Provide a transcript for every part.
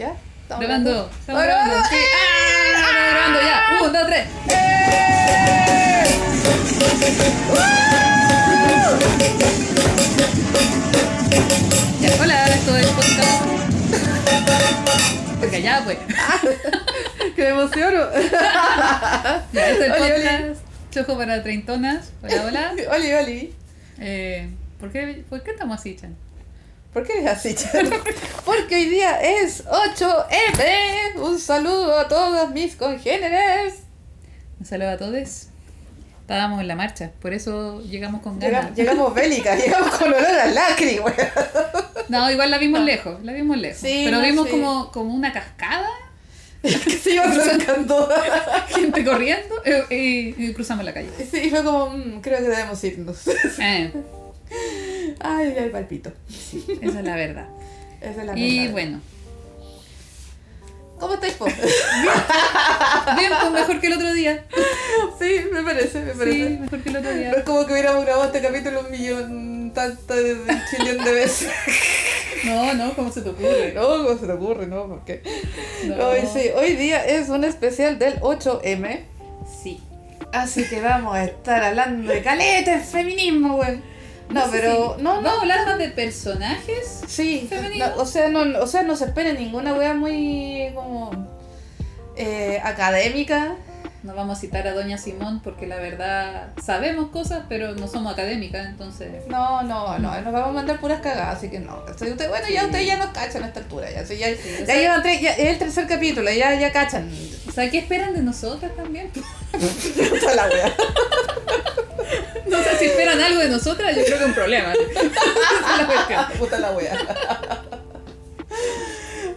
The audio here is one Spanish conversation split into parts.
¿Ya? ¿Estamos Grabando. Estamos ¡Oh, grabando. grabando! Sí. ¡Ah! Estamos grabando ya. Un, dos, tres. Ya, hola, esto es podcast. Porque ya, pues. ¡Que me emociono! Ya, esto es Oli, oli. podcast. Chojo para treintonas. Hola, hola. Oli, Oli. Eh, ¿por, qué, ¿Por qué estamos así, Chan? ¿Por qué eres así? Porque hoy día es 8M. Un saludo a todos mis congéneres. Un saludo a todos. Estábamos en la marcha, por eso llegamos con ganas. Llegamos, llegamos bélicas, llegamos con olor a lacri, weón. No, igual la vimos lejos, la vimos lejos. Sí, pero no, vimos sí. como, como una cascada, Que se iba acercando. gente corriendo eh, y, y cruzamos la calle. Sí, y fue como, mm, creo que debemos irnos. Eh, Ay, ay, palpito. esa es la verdad. Esa es la Y verdad. bueno, ¿Cómo estáis, po? bien, pues mejor que el otro día. Sí, me parece, me parece. Sí, mejor que el otro No día. es como que hubiéramos grabado este capítulo un millón tanto de, de chillón de veces. No, no, ¿cómo se te ocurre? No, ¿cómo se te ocurre? No, porque. No. Hoy sí, hoy día es un especial del 8M. Sí. Así que vamos a estar hablando de caletes, feminismo, güey. No, sé pero. si- No, no. De personajes. Sí, Femenino. no, o, sea, no, o sea, no se espera ninguna wea muy como eh, académica. No vamos a citar a Doña Simón porque la verdad sabemos cosas, pero no somos académicas, entonces. No, no, no, nos vamos a mandar puras cagadas, así que no. Usted- bueno, ya ustedes ya nos cachan a esta altura, ya, sí, ya, o ya sea- llevan tres, ya, es el tercer capítulo, ya, ya cachan. O sea, ¿qué esperan de nosotras también? Puta la wea. No sé si esperan algo de nosotras, yo creo que es un problema. Puta la wea.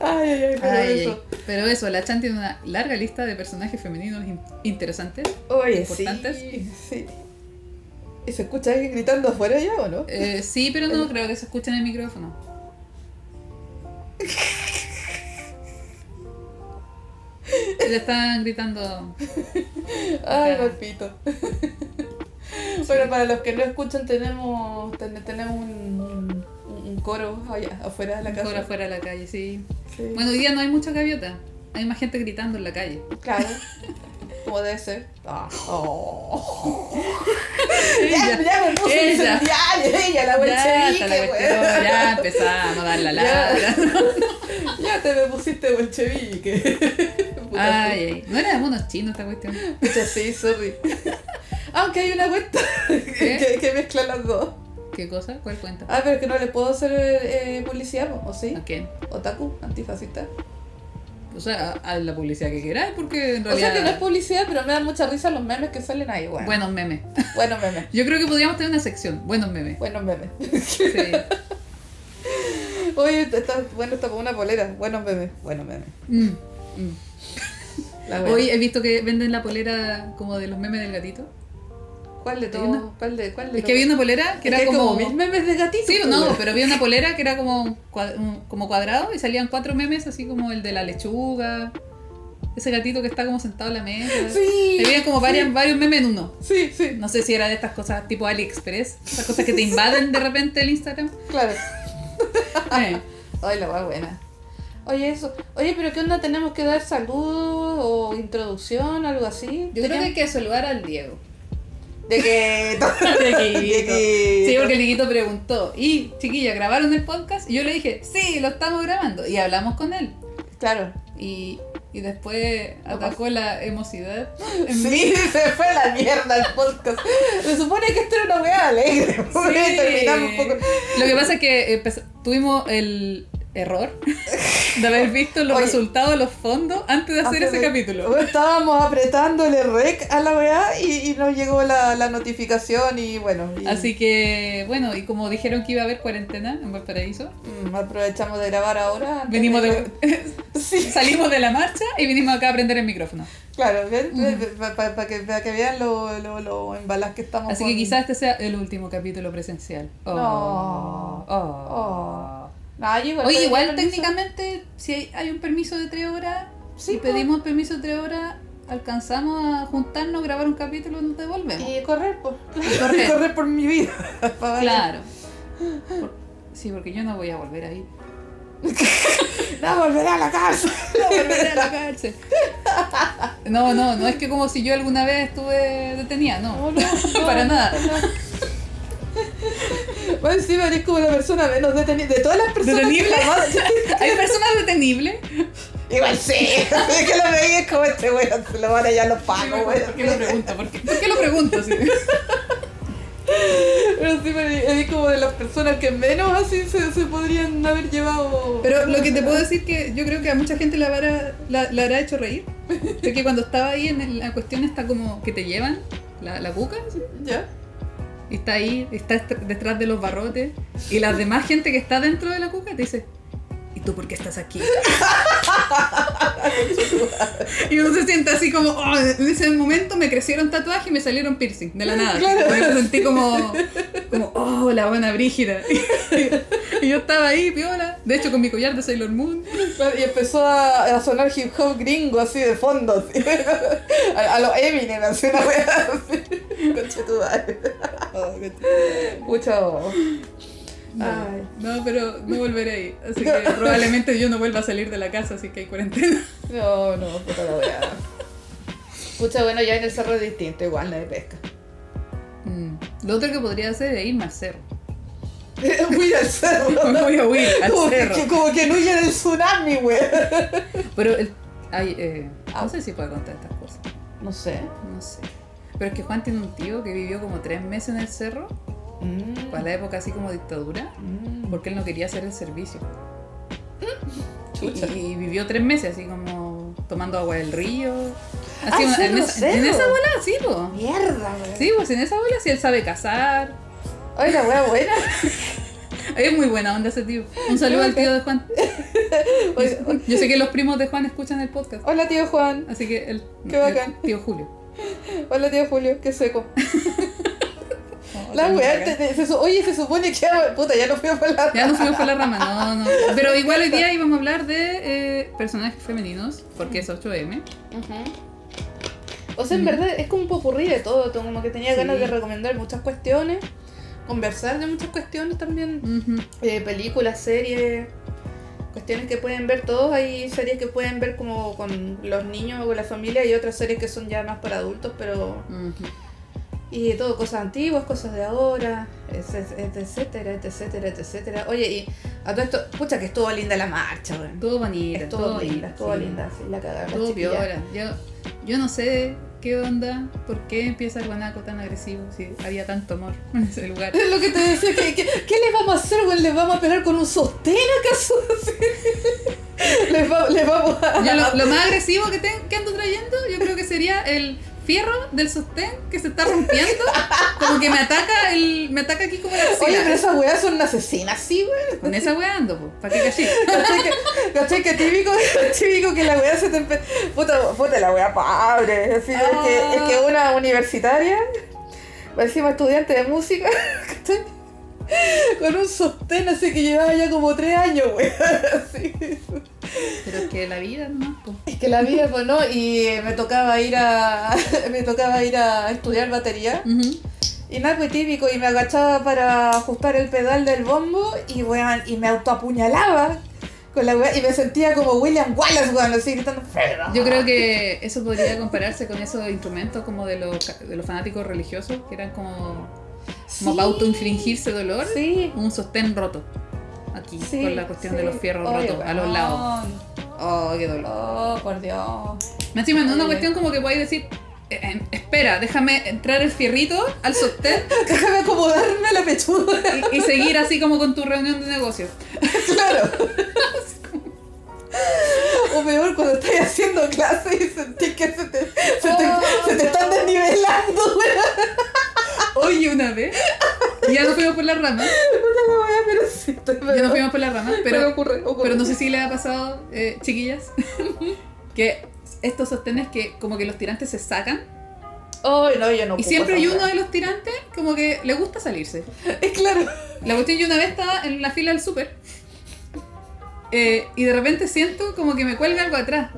Ay, ay, ay, pero Ay, eso. Pero eso, la Chan tiene una larga lista de personajes femeninos in- interesantes. Oye, sí, importantes. sí. ¿Y se escucha alguien gritando afuera ya o no? Eh, sí, pero no creo que se escuche en el micrófono. Le están gritando. Ay, Acá. palpito. Bueno, para los que no escuchan, tenemos, ten- tenemos un, un, un coro allá, afuera de la casa. Por afuera de la calle, sí. Sí. Bueno, hoy día no hay mucha gaviota. Hay más gente gritando en la calle. Claro. Como debe ser. Ah. Oh. Ella, ya, ya me puse ella. ella, la ya, está la bolchevique, cuestión, ya empezamos a dar la Ya. ladra. Ya te me pusiste bolchevique. Puta, Ay, ay. No era de monos chinos esta cuestión. Pucha, sí, sorry. Aunque hay una cuenta que, que mezcla las dos. ¿Qué cosa? ¿Cuál cuenta? Ah, pero es que no le puedo hacer eh, publicidad, ¿o sí? ¿A quién? Otaku, antifascista. O sea, a, a la publicidad que quieras, porque en O realidad. sea que no es publicidad, pero me dan mucha risa los memes que salen ahí, bueno. Buenos memes. Buenos memes. Yo creo que podríamos tener una sección. Buenos memes. Buenos memes. Sí. Oye, está, bueno, está con una polera. Buenos memes. Buenos memes. Mm, mm. Hoy he visto que venden la polera como de los memes del gatito. ¿Cuál de todos? ¿Cuál de, cuál de Es que había una polera que Es era que como. mil memes de gatitos. Sí, pues, no, pero había una polera que era como, como cuadrado y salían cuatro memes, así como el de la lechuga, ese gatito que está como sentado en la mesa. Sí. Había como varias, varios memes en uno. Sí, sí, No sé si era de estas cosas tipo AliExpress, esas cosas que te invaden de repente el Instagram. claro. Eh, Ay, la wea buena. Oye, eso. Oye, pero ¿qué onda? ¿Tenemos que dar saludos o introducción, algo así? Yo creo que hay que saludar al Diego. De que... De que- Sí, porque el Liquito preguntó, ¿y chiquilla, grabaron el podcast? Y yo le dije, sí, lo estamos grabando. Y hablamos con él. Claro. Y, y después atacó la emocidad. Sí, se fue a la mierda el podcast. Se supone que esto era una wea alegre. Sí. Terminamos un poco... Lo que pasa es que tuvimos el error de haber visto los Oye. resultados de los fondos antes de hacer ese de- capítulo. Estábamos apretándole rec a la weá y, y nos llegó la, la notificación y bueno. y- Así que, bueno, y como dijeron que iba a haber cuarentena en Valparaíso, Mm, aprovechamos de grabar ahora. venimos de, Sí, salimos de la marcha y vinimos acá a aprender el micrófono. claro, para que, pa' que vean lo, lo, lo que estamos. Así con- que quizás este sea el último capítulo presencial. Oh. No. Oh. Oh. No, igual Oye, igual técnicamente, si hay, hay un permiso de tres horas, Sí, si pues. pedimos permiso de tres horas, alcanzamos a juntarnos, grabar un capítulo y nos devolvemos. Y correr. Y correr. correr por mi vida. Claro. Por- sí, porque yo no voy a volver ahí. No, volveré a la casa. No volveré a la cárcel. No, no, no es que como si yo alguna vez estuve detenida, no. No, no, no, Para nada. Bueno, encima eres como la persona menos detenida. De todas las personas ¿Detenible? que ¿Hay personas detenibles? Igual sí. Es que lo veía es como este weón. Se lo van allá los pagos, ¿Por qué lo weón. pregunto? ¿Por qué, ¿Por qué lo pregunto? Sí. Pero sí, eres como de las personas que menos así se, se podrían haber llevado. Pero lo que te puedo decir que yo creo que a mucha gente la, habrá, la, la habrá hecho reír. Es que cuando estaba ahí en la cuestión está como que te llevan la, la cuca ¿sí? ¿Ya? Está ahí, está est- detrás de los barrotes y la demás gente que está dentro de la cuca te dice ¿y tú por qué estás aquí? y uno se siente así como "Oh, en ese momento me crecieron tatuajes y me salieron piercing de la nada. Claro. Me sentí como, como oh la buena brígida. y yo estaba ahí, piola, de hecho con mi collar de Sailor Moon. Y empezó a, a sonar hip hop gringo así de fondo. así. A, a los Eminem, así una wea así. Conchetumare. Mucho. No, Ay. no, pero no volveré ahí. Así que probablemente yo no vuelva a salir de la casa, así que hay cuarentena. No, no, puta la wea. Pucha, bueno, ya en el cerro es distinto, igual no de pesca. Mm. Lo otro que podría hacer es irme al cerro. Huir al cerro. Voy a huir al como, cerro. Que, como que no huye del tsunami, wey. Pero el, hay, eh, Ah. no sé si puedo contar estas cosas. No sé. No sé. Pero es que Juan tiene un tío que vivió como tres meses en el cerro, Mm. para la época así como dictadura, Mm. porque él no quería hacer el servicio. Y, Chucha. y vivió tres meses así como tomando agua del río. Ah, Así, en, esa, en cerro. esa bola, sí, po. Mierda, wey. Sí, pues en esa bola sí él sabe cazar. Ay, la wea buena. Es muy buena onda ese tío. Un saludo al tío de Juan. Oye, Yo sé que los primos de Juan escuchan el podcast. Hola, tío Juan. Así que el, Qué bacán. el tío Julio. Hola, tío Julio. Qué seco. La oye, se supone que. Puta, ya no fui a la. Ya nos fuimos por la rama, no, no. Pero igual hoy día íbamos a hablar de eh, personajes femeninos, porque es 8M. O sea, en Mm. verdad es como un popurrí de todo, como que tenía Sí. ganas de recomendar muchas cuestiones, conversar de muchas cuestiones también, Ujú. eh, películas, series, cuestiones que pueden ver todos, hay series que pueden ver como con los niños o con la familia y otras series que son ya más para adultos, pero... Y todo, cosas antiguas, cosas de ahora, etcétera, etcétera, etcétera. Oye, y a todo esto, pucha que estuvo linda la marcha, weón. Todo bonita, Estuvo todo linda, estuvo sí. linda, sí, la cagada. chiquilla. piola. Yo, yo no sé qué onda, por qué empieza el guanaco tan agresivo, si había tanto amor en ese lugar. Es lo que te decía, que, que- ¿qué les vamos a hacer, weón? ¿Les vamos a pegar con un sostén acaso? les, va- les vamos a... Yo lo, lo más agresivo que, te- que ando trayendo, yo creo que sería el fierro del sostén que se está rompiendo, como que me ataca el, me ataca aquí como la axila. Oye, pero esas weas son asesinas, sí, weón. Con esa weá ando, po, ¿para qué cachí? ¿Cachai que, típico, típico que la wea se te empe... Puta, puta la wea. Así, es, que, es que una universitaria, encima estudiante de música, ¿cachai? Con un sostén así que llevaba ya como tres años, weón. Así. Pero es que la vida no, po. Es que la vida, pues no, y me tocaba ir a. me tocaba ir a estudiar batería. Ujú. Y nada, pues típico, y me agachaba para ajustar el pedal del bombo y weón, y me autoapuñalaba con la weá, y me sentía como William Wallace, weón, así gritando. Yo creo que eso podría compararse con esos instrumentos como de los, de los fanáticos religiosos, que eran como, como Sí. para autoinfligirse dolor. Sí. Un sostén roto. Aquí, Sí, con la cuestión de los fierros rotos a los lados. Oh, qué dolor. Oh, por Dios. Me encima, no es una cuestión como que podáis decir, eh, eh, espera, déjame entrar el fierrito al sostén Déjame acomodarme la pechuga. y, y seguir así como con tu reunión de negocios. claro. O peor, cuando estás haciendo clases y sentís que se te, se te, se te están desnivelando. Oye, una vez, ya nos fuimos por la rama, Puta la weá, pero sí, estoy ya nos fuimos por la rama, Pero pero, ocurre, ocurre. pero no sé si les ha pasado, eh, chiquillas, que estos sostenes que como que los tirantes se sacan Ay, no, yo no y siempre hay uno de los tirantes como que le gusta salirse. Es claro. La cuestión yo una vez estaba en la fila del súper eh, y de repente siento como que me cuelga algo atrás.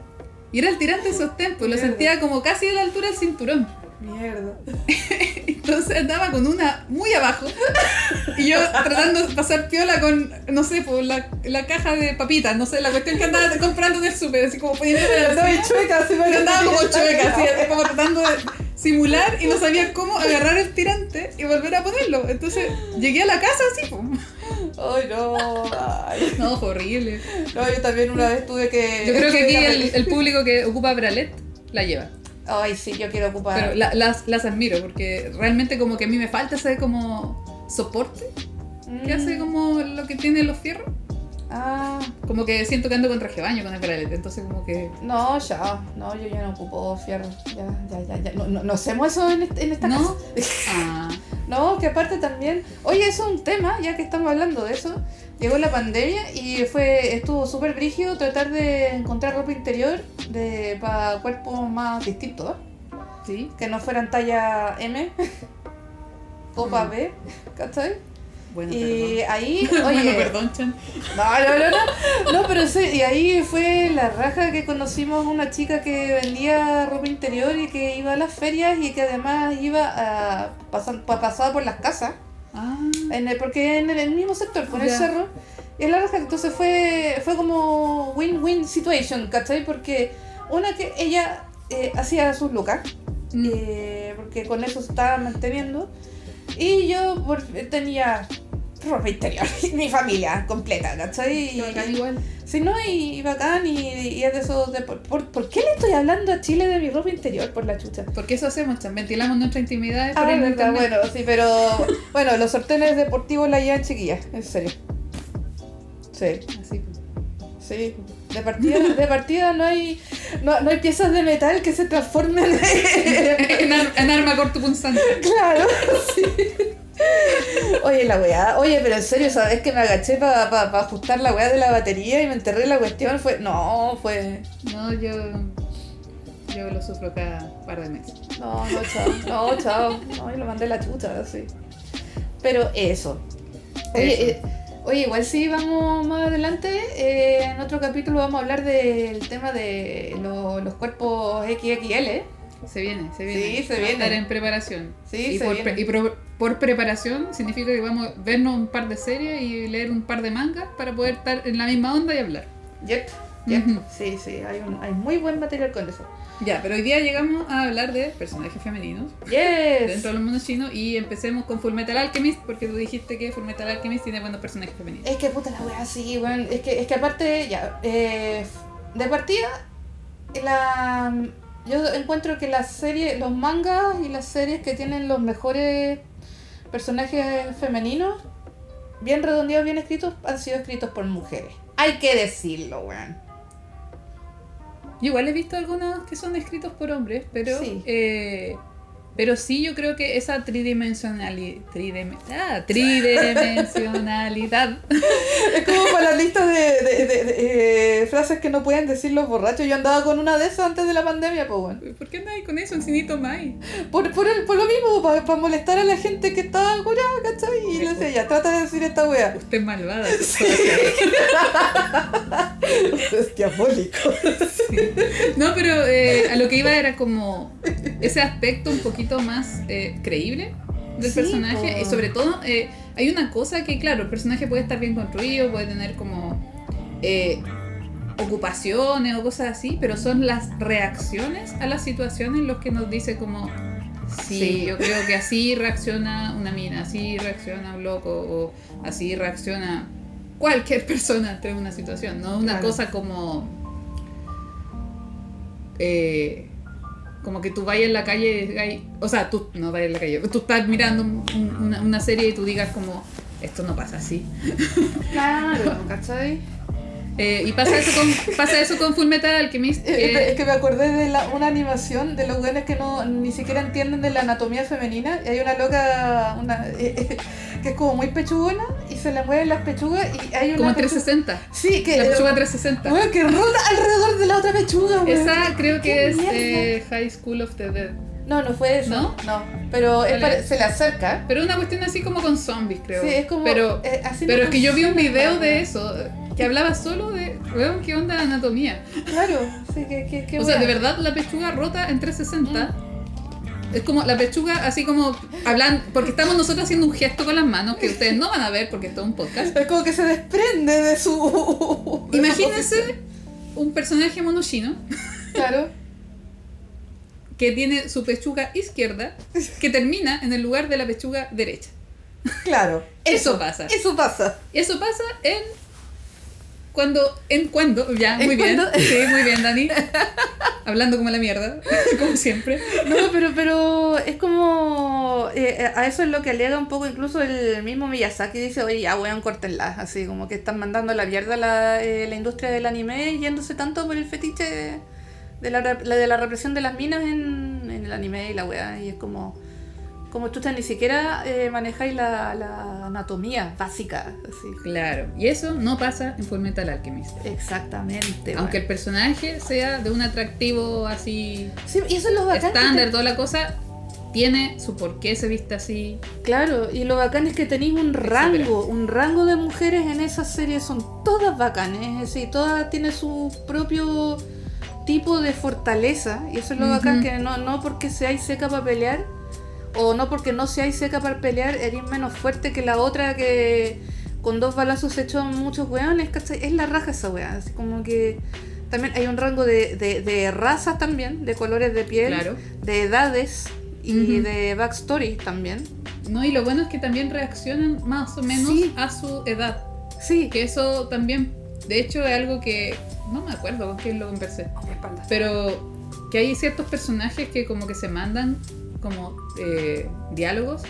Y era el tirante del sostén, pues lo sentía como casi a la altura del cinturón. Mierda. Entonces andaba con una muy abajo. Y yo tratando de pasar piola con, no sé, por la, la caja de papitas, no sé, la cuestión que andaba comprando en el súper, así como poniéndome la Andaba chueca, así andaba como chueca, así, como tratando de simular y no sabía cómo agarrar el tirante y volver a ponerlo. Entonces llegué a la casa así, pum. Ay, no. Ay. No, fue horrible. No, yo también una vez tuve que. Yo creo que aquí el, el público que ocupa Bralet la lleva. Ay, sí, yo quiero ocupar. Pero la- las, las admiro porque realmente como que a mí me falta ese como soporte que Mm. hace como lo que tiene los fierros. Ah, Como que siento que ando con traje baño con el Bralet. Entonces como que... no, ya. No, yo ya no ocupo fierro. Ya, ya, ya. ya. No, no, no hacemos eso en, este- en esta ¿No? casa. Ah, No, que aparte también. Oye, eso es un tema, ya que estamos hablando de eso. Llegó la pandemia y fue estuvo súper brígido tratar de encontrar ropa interior de para cuerpos más distintos, sí. que no fueran talla M o para Mm. B, ¿cachai? Bueno, Y perdón. ahí, bueno, oye, perdón, Chan. no, no, no, no, no, pero sí, y ahí fue la raja que conocimos una chica que vendía ropa interior y que iba a las ferias y que además iba a pasar, pasaba por las casas, Ah, en el- porque en el, en el mismo sector, por el cerro, y es la raja, entonces fue, fue como win-win situation, ¿cachai? Porque una que ella eh, hacía sus lucas, mm. eh, porque con eso se estaba manteniendo. Y yo por- tenía ropa interior, mi familia completa, ¿cachai? Igual. Sí, no, y, y bacán, y, y es de esos... De, por, por- ¿por qué le estoy hablando a Chile de mi ropa interior? Por la chucha. Porque eso hacemos, Chan. Ventilamos nuestra intimidad Ah, verdad, bueno, sí, pero... bueno, los sortenes deportivos la llevan chiquillas, en serio. Sí, Así. sí. De partida, de partida no hay no, no hay piezas de metal que se transformen en, ar- en arma cortopunzante. Claro, sí. Oye, la weá, oye, pero en serio, ¿sabes que me agaché para ajustar la weá de la batería y me enterré la cuestión? Fue. No, fue. No, yo. Yo lo sufro cada par de meses. No, no, chao. No, chao. No, y lo mandé a la chucha, así. Pero eso. Oye, Eso. eh, oye, igual si vamos más adelante, eh, en otro capítulo vamos a hablar del tema de lo- los cuerpos XXL. Se viene, se viene. Sí, se viene. Estar en preparación. Sí, y se por, viene. y pro- por preparación significa que vamos a vernos un par de series y leer un par de mangas para poder estar en la misma onda y hablar. Yep, yep. Ujú. Sí, sí, hay, un, hay muy buen material con eso. Ya, pero hoy día llegamos a hablar de personajes femeninos Yes. dentro del mundo chino y empecemos con Fullmetal Alchemist porque tú dijiste que Fullmetal Alchemist tiene buenos personajes femeninos. Es que puta la wea, sí, weón. Es que, es que aparte, ya, eh, de partida, la, yo encuentro que las series, los mangas y las series que tienen los mejores personajes femeninos, bien redondeados, bien escritos, han sido escritos por mujeres. Hay que decirlo, weón. Yo igual he visto algunos que son escritos por hombres, pero Sí. eh, pero sí yo creo que esa tridimensionalidad ah, tridimensionalidad Es como para las listas de, de- de- de, eh, frases que no pueden decir los borrachos. Yo andaba con una de esas antes de la pandemia, pues. ¿Por qué andas con eso, Encinito Mai? Por, por, el, por lo mismo, para molestar a la gente que estaba curada, ¿cachai? Y le decía, ya, trata de decir esta wea. Usted es malvada. Es diabólico. Sí. No, pero eh, a lo que iba era como ese aspecto un poquito más eh, creíble del Sí, personaje y sobre todo eh, hay una cosa que claro, el personaje puede estar bien construido, puede tener como eh, ocupaciones o cosas así, pero son las reacciones a las situaciones los que nos dice como sí, Sí. yo creo que así reacciona una mina, así reacciona un loco o así reacciona cualquier persona ante una situación, no una Claro. cosa como eh, como que tú vayas en la calle, o sea, tú no vayas en la calle, tú estás mirando un- un- una, una serie y tú digas como, esto no pasa así. Claro, ¿cachai? Eh, y pasa eso con, pasa eso con Full Metal Alchemist. Es que- es que me acordé de la, una animación de los güeyes que no ni siquiera entienden de la anatomía femenina. Y hay una loca una, que es como muy pechugona y se le mueven las pechugas y hay una. como pechu- 360. Sí, que. La pechuga eh, 360. weón, que rota alrededor de la otra pechuga, weón. Esa creo que es eh, High School of the Dead. No, no fue eso. ¿No? No. Pero es ¿Cuál pare- es? se le acerca. Pero una cuestión así como con zombies, creo. Sí, es como. Pero, eh, así pero es que yo vi un video de eso, que hablaba solo de, weón, ¿qué onda la anatomía? Claro, sí, que. que, que o sea, de verdad la pechuga rota en 360 Es como la pechuga, así como hablan, porque estamos nosotros haciendo un gesto con las manos que ustedes no van a ver porque esto es un podcast. Es como que se desprende de su. Imagínense un personaje monochino Claro. que tiene su pechuga izquierda que termina en el lugar de la pechuga derecha. Claro. Eso pasa. Eso pasa. Eso pasa en cuando en cuando, ya, ¿En muy bien. Sí, muy bien, Dani. Hablando como la mierda, como siempre. No, pero, pero es como. eh, a eso es lo que alega un poco incluso el mismo Miyazaki. Dice, oye, ya, weón, córtenla. Así como que están mandando la mierda la, eh, la industria del anime yéndose tanto por el fetiche de la- de la represión de las minas en, en el anime y la weá. Y es como. Como tú ni siquiera eh, manejáis la, la anatomía básica. Así. Claro, y eso no pasa en Fullmetal Alchemist. Exactamente. Aunque el personaje sea de un atractivo así Sí, y eso es lo bacán. estándar, te- toda la cosa, tiene su por qué se viste así. Claro, y lo bacán es que tenéis un rango, un rango de mujeres en esa serie, son todas bacanes, es decir, todas tienen su propio tipo de fortaleza, y eso es lo bacán, Ujú. que no, no porque seáis seca para pelear, o no porque no seáis seca para pelear, eres menos fuerte que la otra que con dos balazos se echó muchos weones, ¿cachai? Es la raja esa wea, así como que también hay un rango de, de, de razas también, de colores de piel, Claro. de edades y de backstories también. No, y lo bueno es que también reaccionan más o menos Sí. a su edad. Sí, Que eso también, de hecho, es algo que no me acuerdo con quién lo conversé. mi espalda. Pero que hay ciertos personajes que como que se mandan como eh, diálogos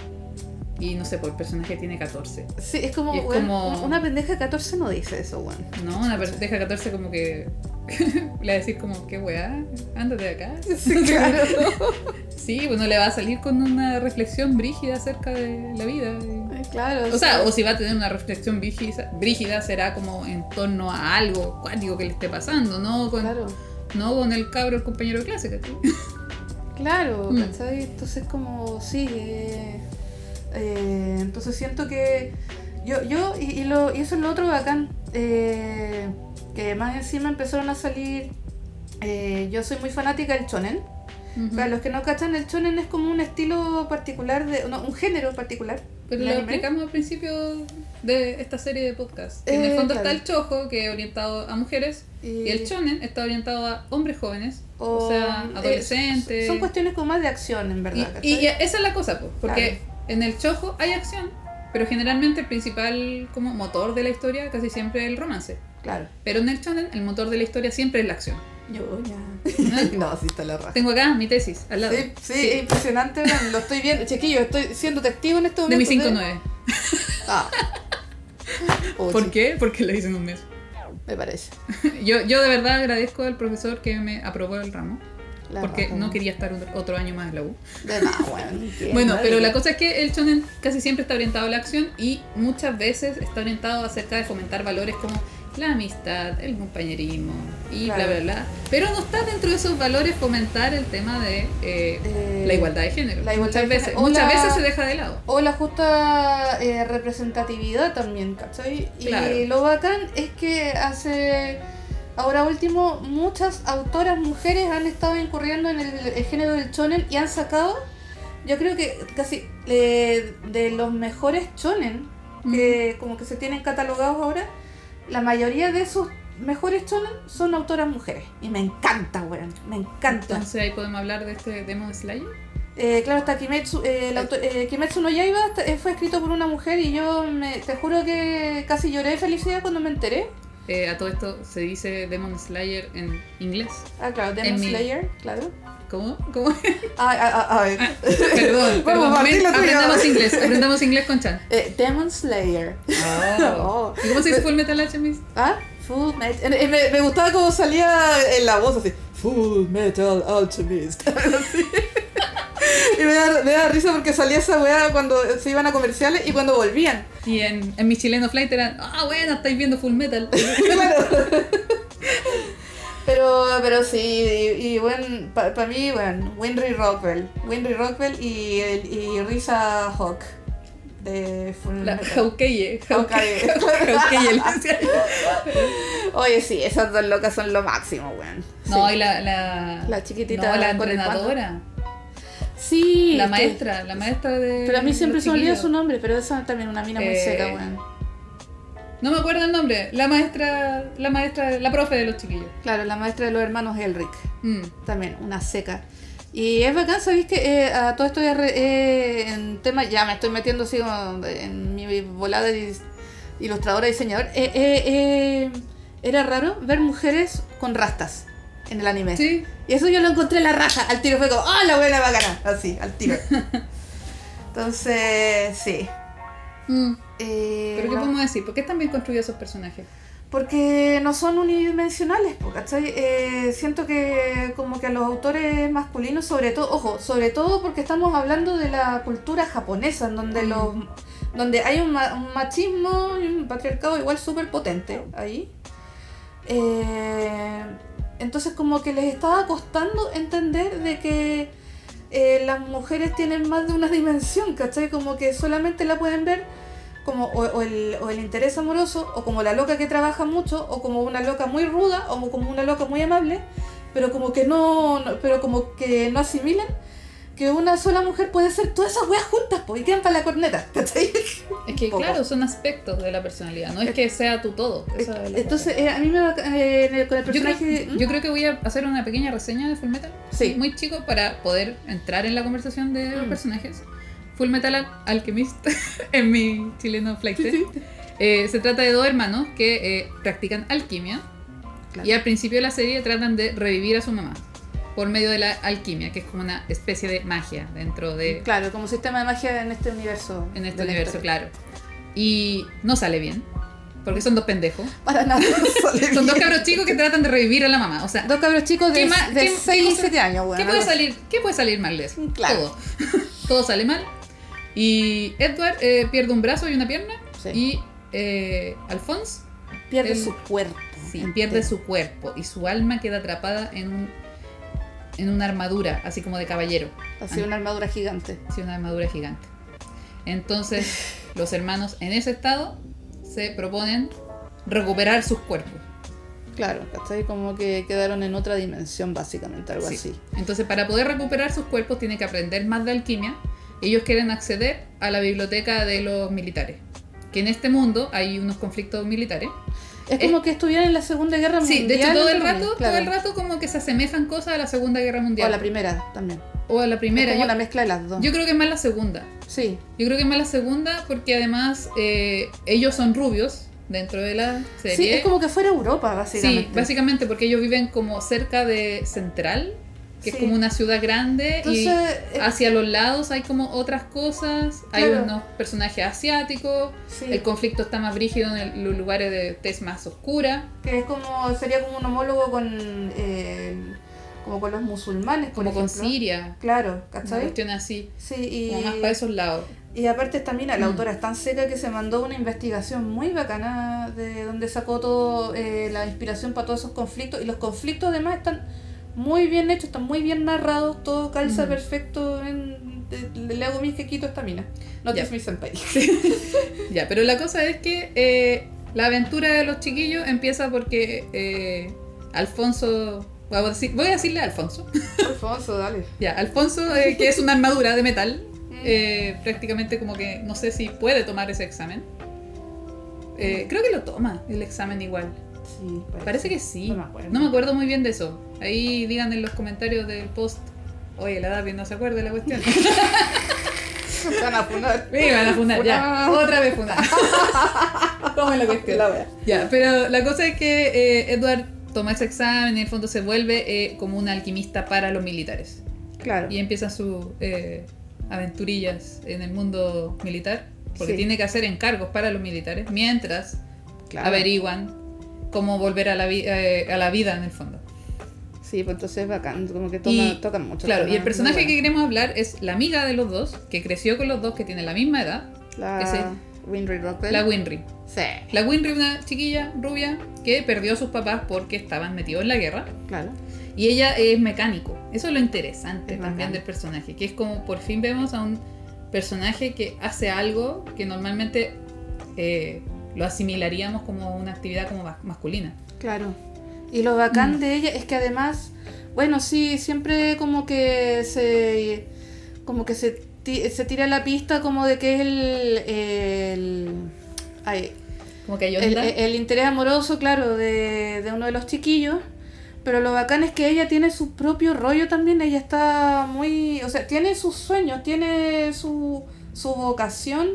y no sé, pues el personaje tiene 14. Sí, es como, es como- una pendeja de 14 no dice eso, weón. No, una pendeja de 14 como que le va a decir como, qué weá, ándate de acá. Sí, claro. Sí, bueno, le va a salir con una reflexión brígida acerca de la vida. Ay, claro. O sea, sí. o si va a tener una reflexión brígida, brígida será como en torno a algo cuático que le esté pasando, no con, Claro, no con el cabro, el compañero de clase, ¿cachai? Claro, Mm. ¿cachai? Entonces como, sí, eh, eh, entonces siento que yo, yo y, y lo, y eso es lo otro bacán, eh, que más encima empezaron a salir, eh, yo soy muy fanática del shonen, Ujú. para los que no cachan, el shonen es como un estilo particular, de, no, un género particular. Pero lo explicamos al principio de esta serie de podcast. En Eh, el fondo claro. está el chojo, que es orientado a mujeres, y el shonen está orientado a hombres jóvenes, o, sea, eh, adolescentes. son cuestiones como más de acción, en verdad. y esa es la cosa, pues, porque en el chojo hay acción, pero generalmente el principal como motor de la historia casi siempre es el romance. Claro. Pero en el shonen el motor de la historia siempre es la acción. Yo ya. ¿no? no, sí está la raja. Tengo acá mi tesis al lado. Sí, sí, es impresionante, lo estoy viendo. Chiquillo, estoy siendo testigo en este De mi momento. 5-9. Ah. Oh, ¿Por sí, qué? Porque lo hice en un mes. Me parece. Yo, yo de verdad agradezco al profesor que me aprobó el ramo. La porque raja, no quería estar otro- año más en la U. De más, Bueno, madre pero la cosa es que el shonen casi siempre está orientado a la acción y muchas veces está orientado acerca de fomentar valores como la amistad, el compañerismo y Claro. bla, bla, bla. Pero no está dentro de esos valores fomentar el tema de eh, Eh, la igualdad de género. la igualdad muchas de veces, género. Muchas la- veces se deja de lado. O la justa eh, representatividad también, ¿cachai? Y Claro. lo bacán es que hace. Ahora último, muchas autoras mujeres han estado incurriendo en el, el género del shonen y han sacado, yo creo que casi eh, de los mejores shonen que como que se tienen catalogados ahora, la mayoría de esos mejores shonen son autoras mujeres. Y me encanta, weón, me encanta. Entonces ahí podemos hablar de este Demon Slayer. Eh, claro, está Kimetsu, eh, el autor- eh, Kimetsu no Yaiba eh, fue escrito por una mujer y yo me, te juro que casi lloré de felicidad cuando me enteré. Eh, a todo esto se dice Demon Slayer en inglés. Ah, claro, Demon En mi- Slayer, claro. ¿Cómo? ¿Cómo? Ay, ay, ay, ay. Perdón, perdón. Martín, aprendamos inglés, aprendamos inglés con Chan. Eh, Demon Slayer. Oh. ¿Y cómo se dice Full Metal Alchemist? ¿Ah? Full Metal. eh, Me, me gustaba cómo salía en la voz así. Full Metal Alchemist. Así. y me da, me da risa porque salía esa weá cuando se iban a comerciales y cuando volvían. Y en, en mi chileno flight era, ah, bueno, estáis viendo Full Metal. Pero, pero sí, y, y bueno, para mí, bueno, Winry Rockwell. Winry Rockwell y, el- y Risa Hawk. De Full La Metal. Hawkeye. Hawkeye. Oye, sí, esas dos locas son lo máximo, weón. No, Sí. y la, la... La chiquitita No, la con el panda. entrenadora. Sí. La que- maestra, la maestra de. Pero a mí siempre se me olvida su nombre, pero esa también una mina muy Eh, seca, weón. No me acuerdo el nombre. La maestra, la maestra, la profe de los chiquillos. Claro, la maestra de los hermanos Elric. Mm. También, una seca. Y es bacán, ¿sabéis que eh, a todo esto eh, en temas, ya me estoy metiendo así en mi volada de ilustradora, diseñador. Eh, era raro ver mujeres con rastas en el anime. Sí. Y eso yo lo encontré en la raja. Al tiro fue como, ¡ah, la buena bacana! Así, al tiro. Entonces, sí. Mm. Eh, Pero ¿qué no- podemos decir? ¿Por qué están bien construidos esos personajes? Porque no son unidimensionales, ¿cachai? Eh, siento que como que a los autores masculinos, sobre todo, ojo, sobre todo porque estamos hablando de la cultura japonesa, en donde Mm. los donde hay un, ma- un machismo y un patriarcado igual súper potente ahí. Eh, entonces como que les estaba costando entender de que eh, las mujeres tienen más de una dimensión, ¿cachai? Como que solamente la pueden ver como o, el, o el interés amoroso, o como la loca que trabaja mucho, o como una loca muy ruda, o como una loca muy amable, pero como que no, no- pero como que no asimilan que una sola mujer puede ser todas esas weas juntas, pues, y quedan para la corneta, ¿cachai? Es que claro, son aspectos de la personalidad, no es que sea tu todo. esa es la Entonces, eh, a mí me va eh, con el yo personaje... creo, yo creo que voy a hacer una pequeña reseña de Fullmetal, Sí. muy chico, para poder entrar en la conversación de los Mm. personajes. Fullmetal Al- Alchemist, en mi chileno flight. Sí. Eh, se trata de dos hermanos que eh, practican alquimia Claro. y al principio de la serie tratan de revivir a su mamá por medio de la alquimia, que es como una especie de magia dentro de Claro, como sistema de magia en este universo. en este universo, claro. Y no sale bien, porque son dos pendejos. Para nada. sale Son dos cabros chicos que tratan de revivir a la mamá. O sea, Dos cabros chicos de, ¿Qué ma- de qué- 6 qué y cosa- 7 años, weón. ¿qué puede salir, ¿qué puede salir mal de eso? Claro. Todo. Todo sale mal. Y Edward eh, pierde un brazo y una pierna. Sí. Y eh, Alphonse Pierde el- su cuerpo. sí, entero. pierde su cuerpo y su alma queda atrapada en un en una armadura, así como de caballero. Así una armadura gigante. Sí, una armadura gigante. Entonces, los hermanos en ese estado se proponen recuperar sus cuerpos. Claro, ¿cachai? Como que quedaron en otra dimensión, básicamente, algo Sí. así. Entonces, para poder recuperar sus cuerpos, tienen que aprender más de alquimia. Ellos quieren acceder a la biblioteca de los militares. Que en este mundo hay unos conflictos militares. Es como que estuvieran en la Segunda Guerra Mundial. Sí, de hecho todo el rato, comillas, todo el claro. rato como que se asemejan cosas a la Segunda Guerra O Mundial. a la primera también. O a la primera. Es como Yo, una mezcla de las dos. yo creo que es más la segunda. Sí, Yo creo que es más la segunda porque además eh, ellos son rubios dentro de la serie. sí, es como que fuera Europa, básicamente. Sí, básicamente porque ellos viven como cerca de Central, que es como una ciudad grande y Entonces, eh, hacia los lados hay como otras cosas, hay unos personajes asiáticos, sí, el conflicto está más brígido en el- los lugares de tez más oscura, que es como, sería como un homólogo con, eh, como con los musulmanes, por como con. Siria, Claro, una ¿cachai? cuestión así, Sí, y, como más para esos lados. y aparte esta mina, la Mm. autora es tan seca que se mandó una investigación muy bacana de donde sacó todo eh, la inspiración para todos esos conflictos y los conflictos además están muy bien hechos, están muy bien narrados, todo calza Mm. perfecto en, de- le hago mis quequitos a esta mina. No te mi senpai. Ya, pero la cosa es que eh, la aventura de los chiquillos empieza porque eh, Alfonso, voy a, decir- voy a decirle Alfonso, Alfonso, dale. ya, Alfonso, eh, que es una armadura de metal, eh, prácticamente como que no sé si puede tomar ese examen. Eh, creo que lo toma el examen igual. Sí, Parece que sí. No me acuerdo. No me acuerdo muy bien de eso. Ahí digan en los comentarios del post. Oye, la David no se acuerda de la cuestión. Me van a funar. Me van a fundar, ya. Otra vez fundar. ¿Cómo es la cuestión? La. Ya, pero la cosa es que eh, Edward toma ese examen y en el fondo se vuelve eh, como un alquimista para los militares. Claro. Y empiezan sus eh, aventurillas en el mundo militar. Porque Sí. tiene que hacer encargos para los militares mientras claro. averiguan cómo volver a la, eh, a la vida en el fondo. Sí, pues entonces es bacán, como que toma, Y, tocan mucho. Claro, y el personaje que queremos hablar es la amiga de los dos, que creció con los dos, que tienen la misma edad, ese- La Winry Rockwell. la Winry. Sí, La Winry, una chiquilla rubia que perdió a sus papás porque estaban metidos en la guerra. claro. Y ella es mecánico. Eso es lo interesante Es también bacán. del personaje. Que es como por fin vemos a un personaje que hace algo que normalmente eh, lo asimilaríamos como una actividad como mas- masculina. Claro. Y lo bacán Mm. de ella es que además, bueno, sí, siempre como que se como que se, se tira la pista como de que es el, el, ay, Como que el, el interés amoroso, claro, de, de uno de los chiquillos. Pero lo bacán es que ella tiene su propio rollo también. Ella está muy. O sea, tiene sus sueños, tiene su, su vocación.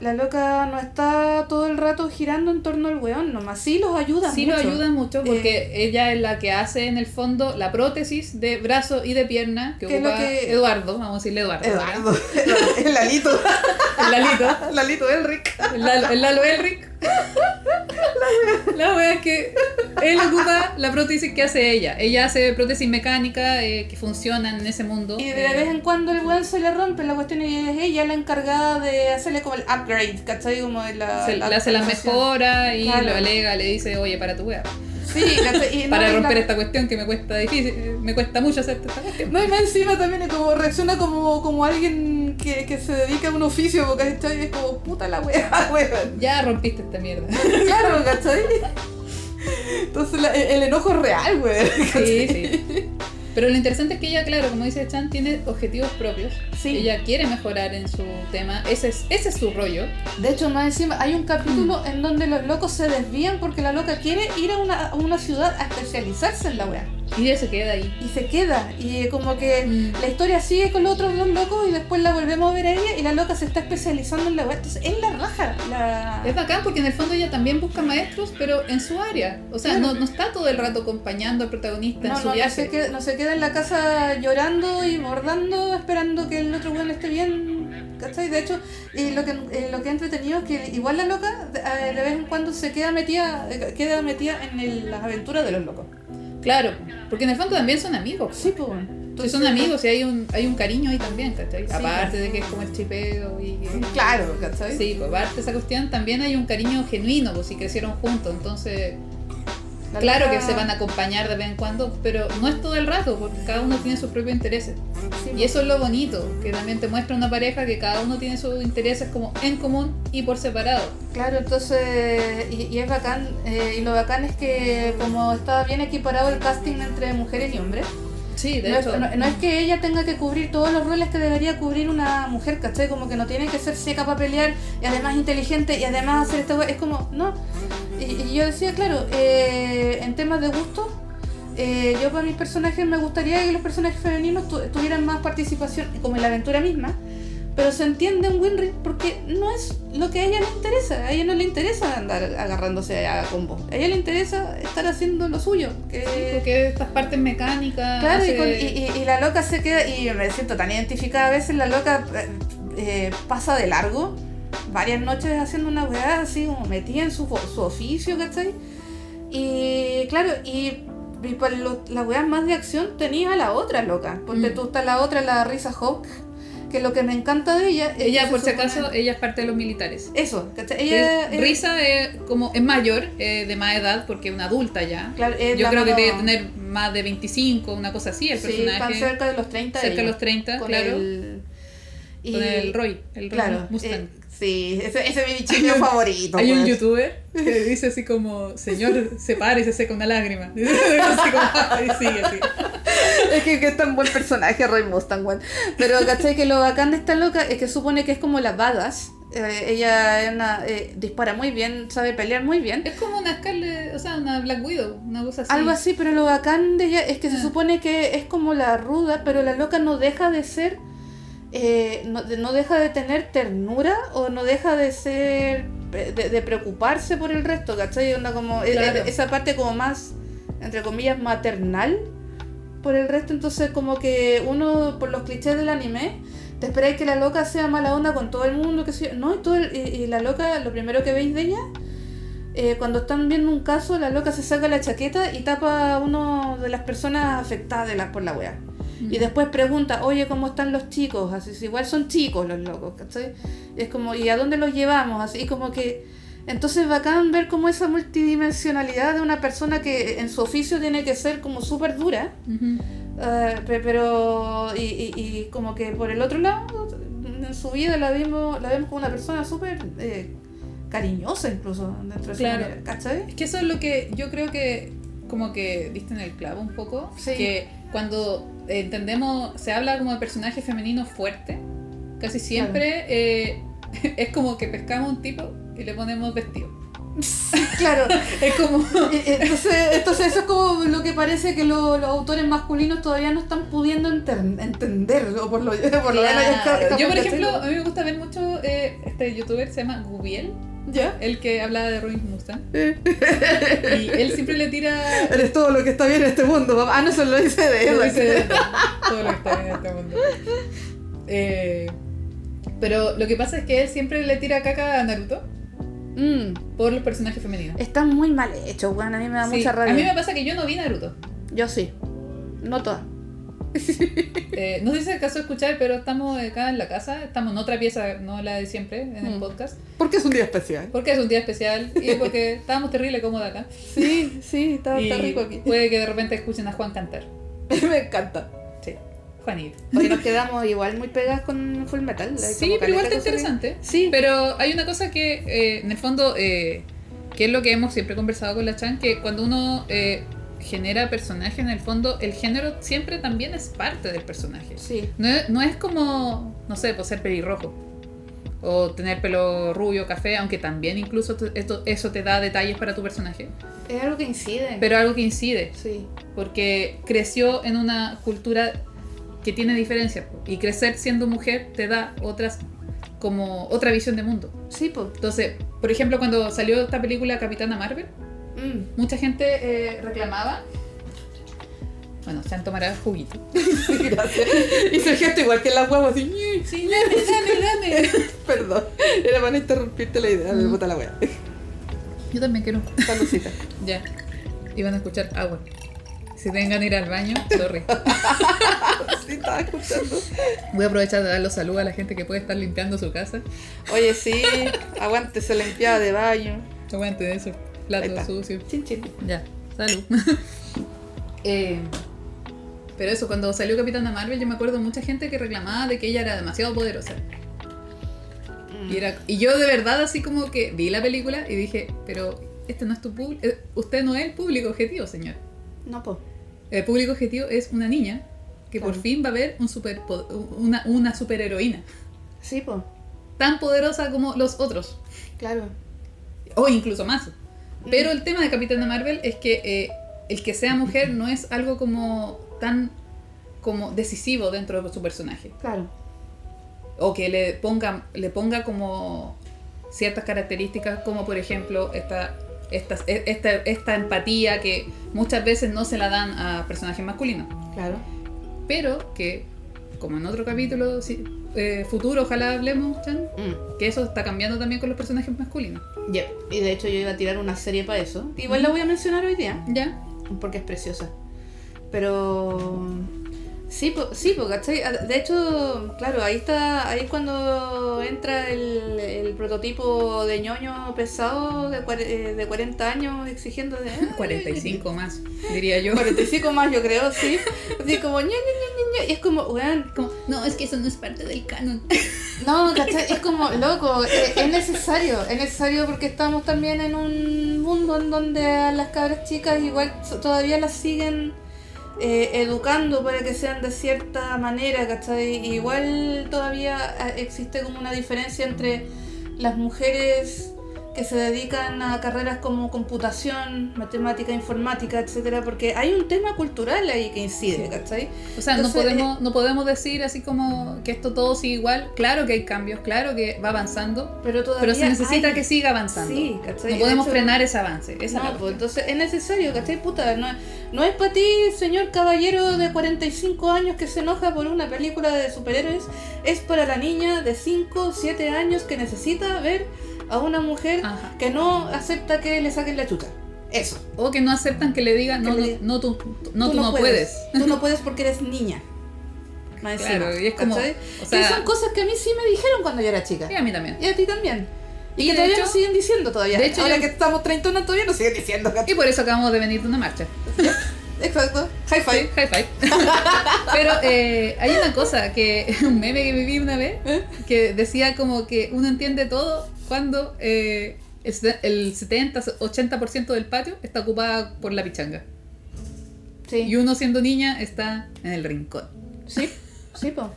La loca no está todo el rato girando en torno al weón, nomás. Sí los ayuda Sí mucho. lo ayuda mucho porque Eh, ella es la que hace en el fondo la prótesis de brazo y de pierna que ocupa que- Eduardo, vamos a decirle Eduardo. Eduardo. El Lalito. El Lalito. Lalito Elric. El Lalo, el Lalo Elric. La wea es que él ocupa la prótesis que hace ella. Ella hace prótesis mecánica eh, que funcionan en ese mundo. Y de Eh, vez en cuando el weón se le rompe la cuestión y es ella la encargada de hacerle como el upgrade, ¿cachai? Como de la, se- le hace la mejora y Claro. lo alega, le dice, oye, para tu wea. Sí, ¿cachai? Y no, Para la- romper esta cuestión que me cuesta difícil, me cuesta mucho hacerte esta cuestión. No, y más encima también como reacciona como, como alguien que, que se dedica a un oficio, porque ¿cachai? es como puta la weá, weón. Ya rompiste esta mierda. Claro, ¿cachai? Entonces la- el enojo es real, weón. Sí, sí. Pero lo interesante es que ella, claro, como dice Chan, tiene objetivos propios. Sí. Ella quiere mejorar en su tema. Ese es, ese es su rollo. De hecho, más encima, hay un Mm. capítulo en donde los locos se desvían porque la loca quiere ir a una, a una ciudad a especializarse en la weá. Y ella se queda ahí. Y se queda. Y como que Mm. la historia sigue con los otros dos locos y después la volvemos a ver a ella y la loca se está especializando en la weá. Entonces, es la raja. La... Es bacán porque en el fondo ella también busca maestros, pero en su área. O sea, no, no está todo el rato acompañando al protagonista en No, su no, no, viaje. se queda, no se queda en la casa llorando y bordando, esperando que el otro weón esté bien. ¿Cachai? De hecho, y lo que, eh, lo que he entretenido es que igual la loca de, eh, de vez en cuando se queda metida, eh, queda metida en el- las aventuras de los locos. Claro, porque en el fondo también son amigos. Sí, pues. Entonces son amigos y hay un, hay un cariño ahí también, ¿cachai? Sí. Aparte de que es como el chipeo y Claro, ¿cachai? Sí, pues aparte de esa cuestión también hay un cariño genuino, pues si crecieron juntos, entonces La claro que se van a acompañar de vez en cuando, pero no es todo el rato, porque cada uno tiene sus propios intereses. Sí, Y eso es lo bonito, que también te muestra una pareja que cada uno tiene sus intereses como en común y por separado. Claro, entonces, y, y es bacán, eh, y lo bacán es que como está bien equiparado el casting entre mujeres y hombres, Sí, de no, es, hecho. no- no es que ella tenga que cubrir todos los roles que debería cubrir una mujer, ¿cachai? Como que no tiene que ser seca para pelear y además inteligente y además hacer esta. Es como, no. Y, yo decía, claro, eh, en temas de gusto, eh, yo para mis personajes me gustaría que los personajes femeninos tu- tuvieran más participación, como en la aventura misma. Pero se entiende en Winry porque no es lo que a ella le interesa. A ella no le interesa andar agarrándose a combo. A ella le interesa estar haciendo lo suyo. Que... Porque estas partes mecánicas. Claro, y, hace- con- y- y- y la loca se queda, y me siento tan identificada a veces, la loca eh, pasa de largo varias noches haciendo una weá así como metida en su, su oficio, ¿cachai? Y claro, y, y para lo- las weas más de acción tenía a la otra loca, porque Mm. tú está la otra, la Risa Hawk, que lo que me encanta de ella Ella, por se si supone- acaso, ella es parte de los militares. Eso, ¿cachai? Ella Es- Risa es como es mayor, eh, de más edad, porque es una adulta ya. claro, Yo creo que debe tener más de 25, una cosa así, el Sí, personaje. cerca de los 30 cerca de ella, los 30, con claro. el- y- Con el Roy, el Roy Claro, Mustang. eh, sí, ese, ese es mi bichillo favorito. Hay un pues. youtuber que dice así como, señor, se para y se seca una lágrima. así como, y sigue así. Es que, que es tan buen personaje Roy Mustang. Pero ¿cachai? Que lo bacán de esta loca es que supone que es como la badass. Eh, ella una, eh, dispara muy bien, sabe pelear muy bien. Es como una Scarlet, o sea, una Black Widow, una cosa así. Algo así, pero lo bacán de ella es que se Ah. supone que es como la ruda, pero la loca no deja de ser. Eh, no, de- no deja de tener ternura o no deja de ser. de, de preocuparse por el resto, ¿cachai? Como, e- Claro. e- esa parte como más, entre comillas, maternal por el resto. Entonces, como que uno, por los clichés del anime, te esperáis que la loca sea mala onda con todo el mundo, que sea. No, y, todo el- y, y la loca, lo primero que veis de ella eh, cuando están viendo un caso, la loca se saca la chaqueta y tapa a uno de las personas afectadas de la, por la wea. Y después pregunta, oye, ¿cómo están los chicos? Así, igual son chicos los locos, ¿cachai? Es como, ¿y a dónde los llevamos? Así como que... Entonces bacán ver como esa multidimensionalidad de una persona que en su oficio tiene que ser como súper dura, Ujú. eh, pe- pero... Y, y- y como que por el otro lado, en su vida la vimos, la vemos como una persona súper eh, cariñosa incluso dentro de su Claro. ¿cachai? Es que eso es lo que yo creo que como que diste en el clavo un poco. Sí. Que cuando entendemos, se habla como de personaje femenino fuerte, casi siempre eh, es como que pescamos un tipo y le ponemos vestido. Claro. Es como. Entonces, entonces eso es como lo que parece que lo- los autores masculinos todavía no están pudiendo enter- entender, o por lo, por lo menos Yo, por ejemplo, a mí me gusta ver mucho eh, este youtuber, se llama Gubiel, ¿Ya? el que hablaba de Robin Mustang. Y él siempre le tira. Eres todo lo que está bien en este mundo, papá. Ah, no, eso lo dice de él. dice todo lo que está bien en este mundo. Eh, pero lo que pasa es que él siempre le tira caca a Naruto Mm, por los personajes femeninos. está muy mal hecho, weón. A mí me da Sí, mucha A rabia. mí me pasa que yo no vi Naruto. Yo sí. No toda. Eh, no sé si es el caso de escuchar, pero estamos acá en la casa, estamos en otra pieza, no la de siempre, en el Mm. podcast. Porque es un día especial. Porque es un día especial y porque estábamos terrible cómodos acá. Sí, sí, está, y está rico aquí. puede que de repente escuchen a Juan cantar. me encanta. Sí, Juanito. Hoy nos quedamos igual muy pegadas con Full Metal. Sí, pero igual está interesante. que- Sí, Pero hay una cosa que, eh, en el fondo, eh, que es lo que hemos siempre conversado con la Chan, que cuando uno eh, genera personaje, en el fondo, el género siempre también es parte del personaje. sí. No es, no es como, no sé, pues ser pelirrojo. O tener pelo rubio, café, aunque también incluso esto, eso te da detalles para tu personaje. Es algo que incide. Pero algo que incide, sí. porque creció en una cultura que tiene diferencias. Y crecer siendo mujer te da otras, como otra visión de mundo. Sí, pues. Entonces, por ejemplo, cuando salió esta película Capitana Marvel, Mm. mucha gente eh, reclamaba. Bueno, se han tomado juguito. Gracias. Hice el gesto igual que en las huevas, así. Sí, dame, dame, dame. Perdón. Era para interrumpirte la idea. Me Mm. puta la wea. Yo también quiero. Saludcita. Ya. Iban a escuchar agua. Si tengan que ir al baño, sorry. Sí, estaba escuchando. Voy a aprovechar de dar los saludos a la gente que puede estar limpiando su casa. Oye, sí. Aguántese la limpiada de baño. Aguante de esos Está. sucios. Chin, chin. Ya, salud. Eh, pero eso, cuando salió Capitana Marvel, yo me acuerdo de mucha gente que reclamaba de que ella era demasiado poderosa. Mm. Y, era, y yo de verdad así como que vi la película y dije, pero este no es tu público, usted no es el público objetivo, señor. No, pues. El público objetivo es una niña que por fin va a ver un super, una, una superheroína. Sí, pues. Tan poderosa como los otros. Claro. O incluso más. Pero el tema de Capitana Marvel es que eh, el que sea mujer no es algo como tan como decisivo dentro de su personaje. Claro. O que le ponga, le ponga como ciertas características, como por ejemplo esta, esta, esta, esta empatía que muchas veces no se la dan a personajes masculinos. Claro. Pero que, como en otro capítulo eh, futuro, ojalá hablemos, Chan, Mm. que eso está cambiando también con los personajes masculinos. Ya. Y de hecho yo iba a tirar una serie para eso. Igual la voy a mencionar hoy día. ¿Ya? porque es preciosa. Pero sí, po- sí, po, ¿cachai? Ah, De hecho, claro, ahí está, ahí es cuando entra el, el prototipo de ñoño pesado de, eh, de 40 años exigiendo de... "Ay, 45 más, diría yo. 45 más, yo creo, sí. Así como ña, ña, ña, ña, ña, Y es como, weón, Como, no, es que eso no es parte del canon. no, ¿cachai? Es como, loco, eh, es necesario, es necesario porque estamos también en un mundo en donde a las cabras chicas igual todavía las siguen eh, educando para que sean de cierta manera, ¿cachai? Igual todavía ah, existe como una diferencia entre las mujeres que se dedican a carreras como computación, matemática, informática, etcétera, porque hay un tema cultural ahí que incide, ¿cachai? O sea, Entonces, no, podemos, no podemos decir así como que esto todo sigue igual. Claro que hay cambios, claro que va avanzando, Pero todavía pero se necesita hay- que siga avanzando. Sí, ¿cachai? no De podemos hecho- frenar ese avance. Esa No, pues entonces es necesario, ¿cachai? Puta, no, no es para ti, señor caballero de 45 años que se enoja por una película de superhéroes, es para la niña de 5, 7 años que necesita ver a una mujer Ajá. que no acepta que le saquen la chucha. Eso. O que no aceptan que le digan, no, Que no, le- no, tú, no, tú no puedes. Tú no puedes porque eres niña. Más Claro, encima, y es como, o que sea- son cosas que a mí sí me dijeron cuando yo era chica. Y a mí también. Y a ti también. Y, Y que todavía hecho- nos siguen diciendo todavía. de hecho Ahora yo- que estamos treintonas todavía nos siguen diciendo. Y por eso acabamos de venir de una marcha. Exacto. High five. High five. Pero eh, hay una cosa, que un meme que viví una vez, ¿Eh? que decía como que uno entiende todo cuando eh, el se- el 70-80% del patio está ocupada por la pichanga. Sí. Y uno siendo niña está en el rincón. Sí, sí, po.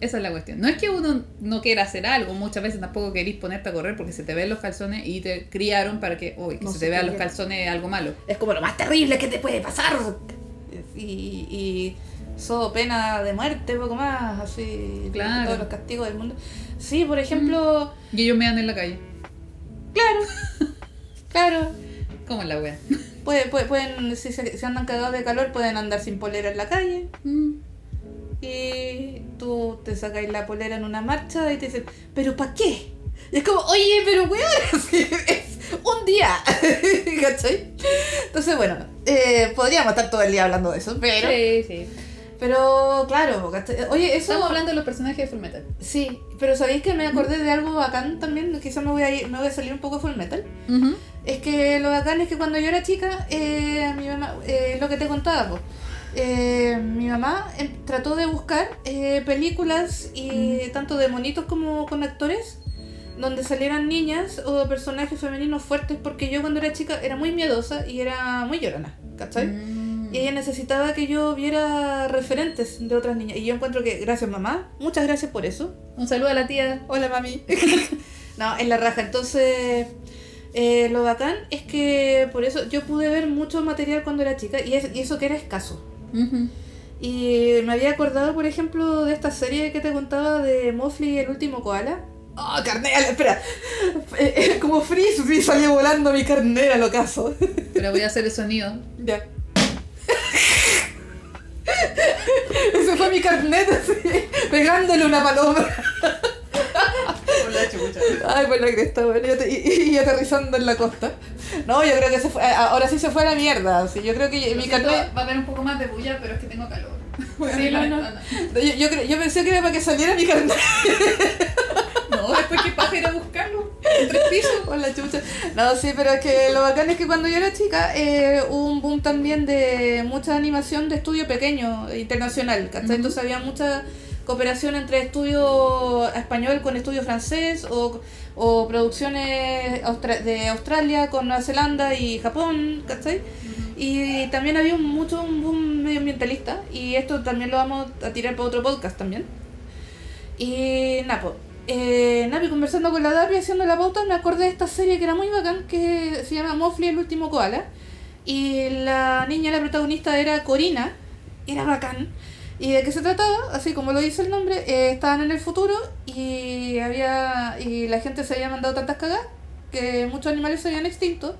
Esa es la cuestión. No es que uno no quiera hacer algo, muchas veces tampoco querís ponerte a correr porque se te ven los calzones y te criaron para que, uy, que No se se te vean los calzones es algo malo. Es como lo más terrible que te puede pasar. Y, y so pena de muerte, poco más, así. Claro. Todos los castigos del mundo. Sí, por ejemplo, Y ellos me dan en la calle. claro. Claro. ¿Cómo es la wea? Puede- puede- pueden, si, se, si andan cagados de calor, pueden andar sin polera en la calle. Mm. Y tú te sacáis la polera en una marcha y te dicen, ¿pero para qué? Y es como, oye, pero weón, es un día. ¿Cachai? Entonces, bueno, eh, podríamos estar todo el día hablando de eso, pero. Sí, sí. Pero, claro. Oye, eso. Estamos hablando de los personajes de Full Metal. Sí, pero ¿sabéis que me acordé de algo bacán también? Quizás me voy a ir, me voy a salir un poco full metal. Ujú. Es que lo bacán es que cuando yo era chica, eh, mi mamá, eh, lo que te contaba, po, eh, mi mamá eh, trató de buscar eh, películas y tanto de monitos como con actores donde salieran niñas o personajes femeninos fuertes porque yo cuando era chica era muy miedosa y era muy llorona, ¿cachai? Mm. Y ella necesitaba que yo viera referentes de otras niñas. Y yo encuentro que, gracias mamá, muchas gracias por eso. Un saludo a la tía. Hola mami. no, en la raja. Entonces, eh, lo bacán es que por eso yo pude ver mucho material cuando era chica y, es- y eso que era escaso. Y me había acordado, por ejemplo, de esta serie que te contaba de Mowgli y el último koala. ¡Oh, carnera! Espera. Eh, eh, como frisbee salió volando mi carnera, lo caso. Pero voy a hacer el sonido. Ya. Ese fue mi carnet así, pegándole una paloma. Ay, por la cresta, bueno, y, y- y aterrizando en la costa. No, yo creo que se fue, ahora sí se fue a la mierda. Sí, yo creo que mi carnet. Va a haber un poco más de bulla, pero es que tengo calor. Sí, no, no. Yo, yo, yo pensé que era para que saliera mi carnet No, después que pasa ir a buscarlo. Tres pisos. con la chucha. No, sí, pero es que lo bacán es que cuando yo era chica eh, hubo un boom también de mucha animación de estudio pequeño, internacional, ¿cachai? Entonces había mucha cooperación entre estudio español con estudio francés o, o producciones austra- de Australia con Nueva Zelanda y Japón, ¿cachai? Y también había un, mucho un boom medioambientalista y esto también lo vamos a tirar para otro podcast también. Y Napo, eh, Napi conversando con la Dapi haciendo la pauta me acordé de esta serie que era muy bacán que se llama Mowgli el último koala y la niña, la protagonista era Corina, era bacán. ¿Y de qué se trataba? Así como lo dice el nombre, eh, estaban en el futuro y había y la gente se había mandado tantas cagadas que muchos animales se habían extinto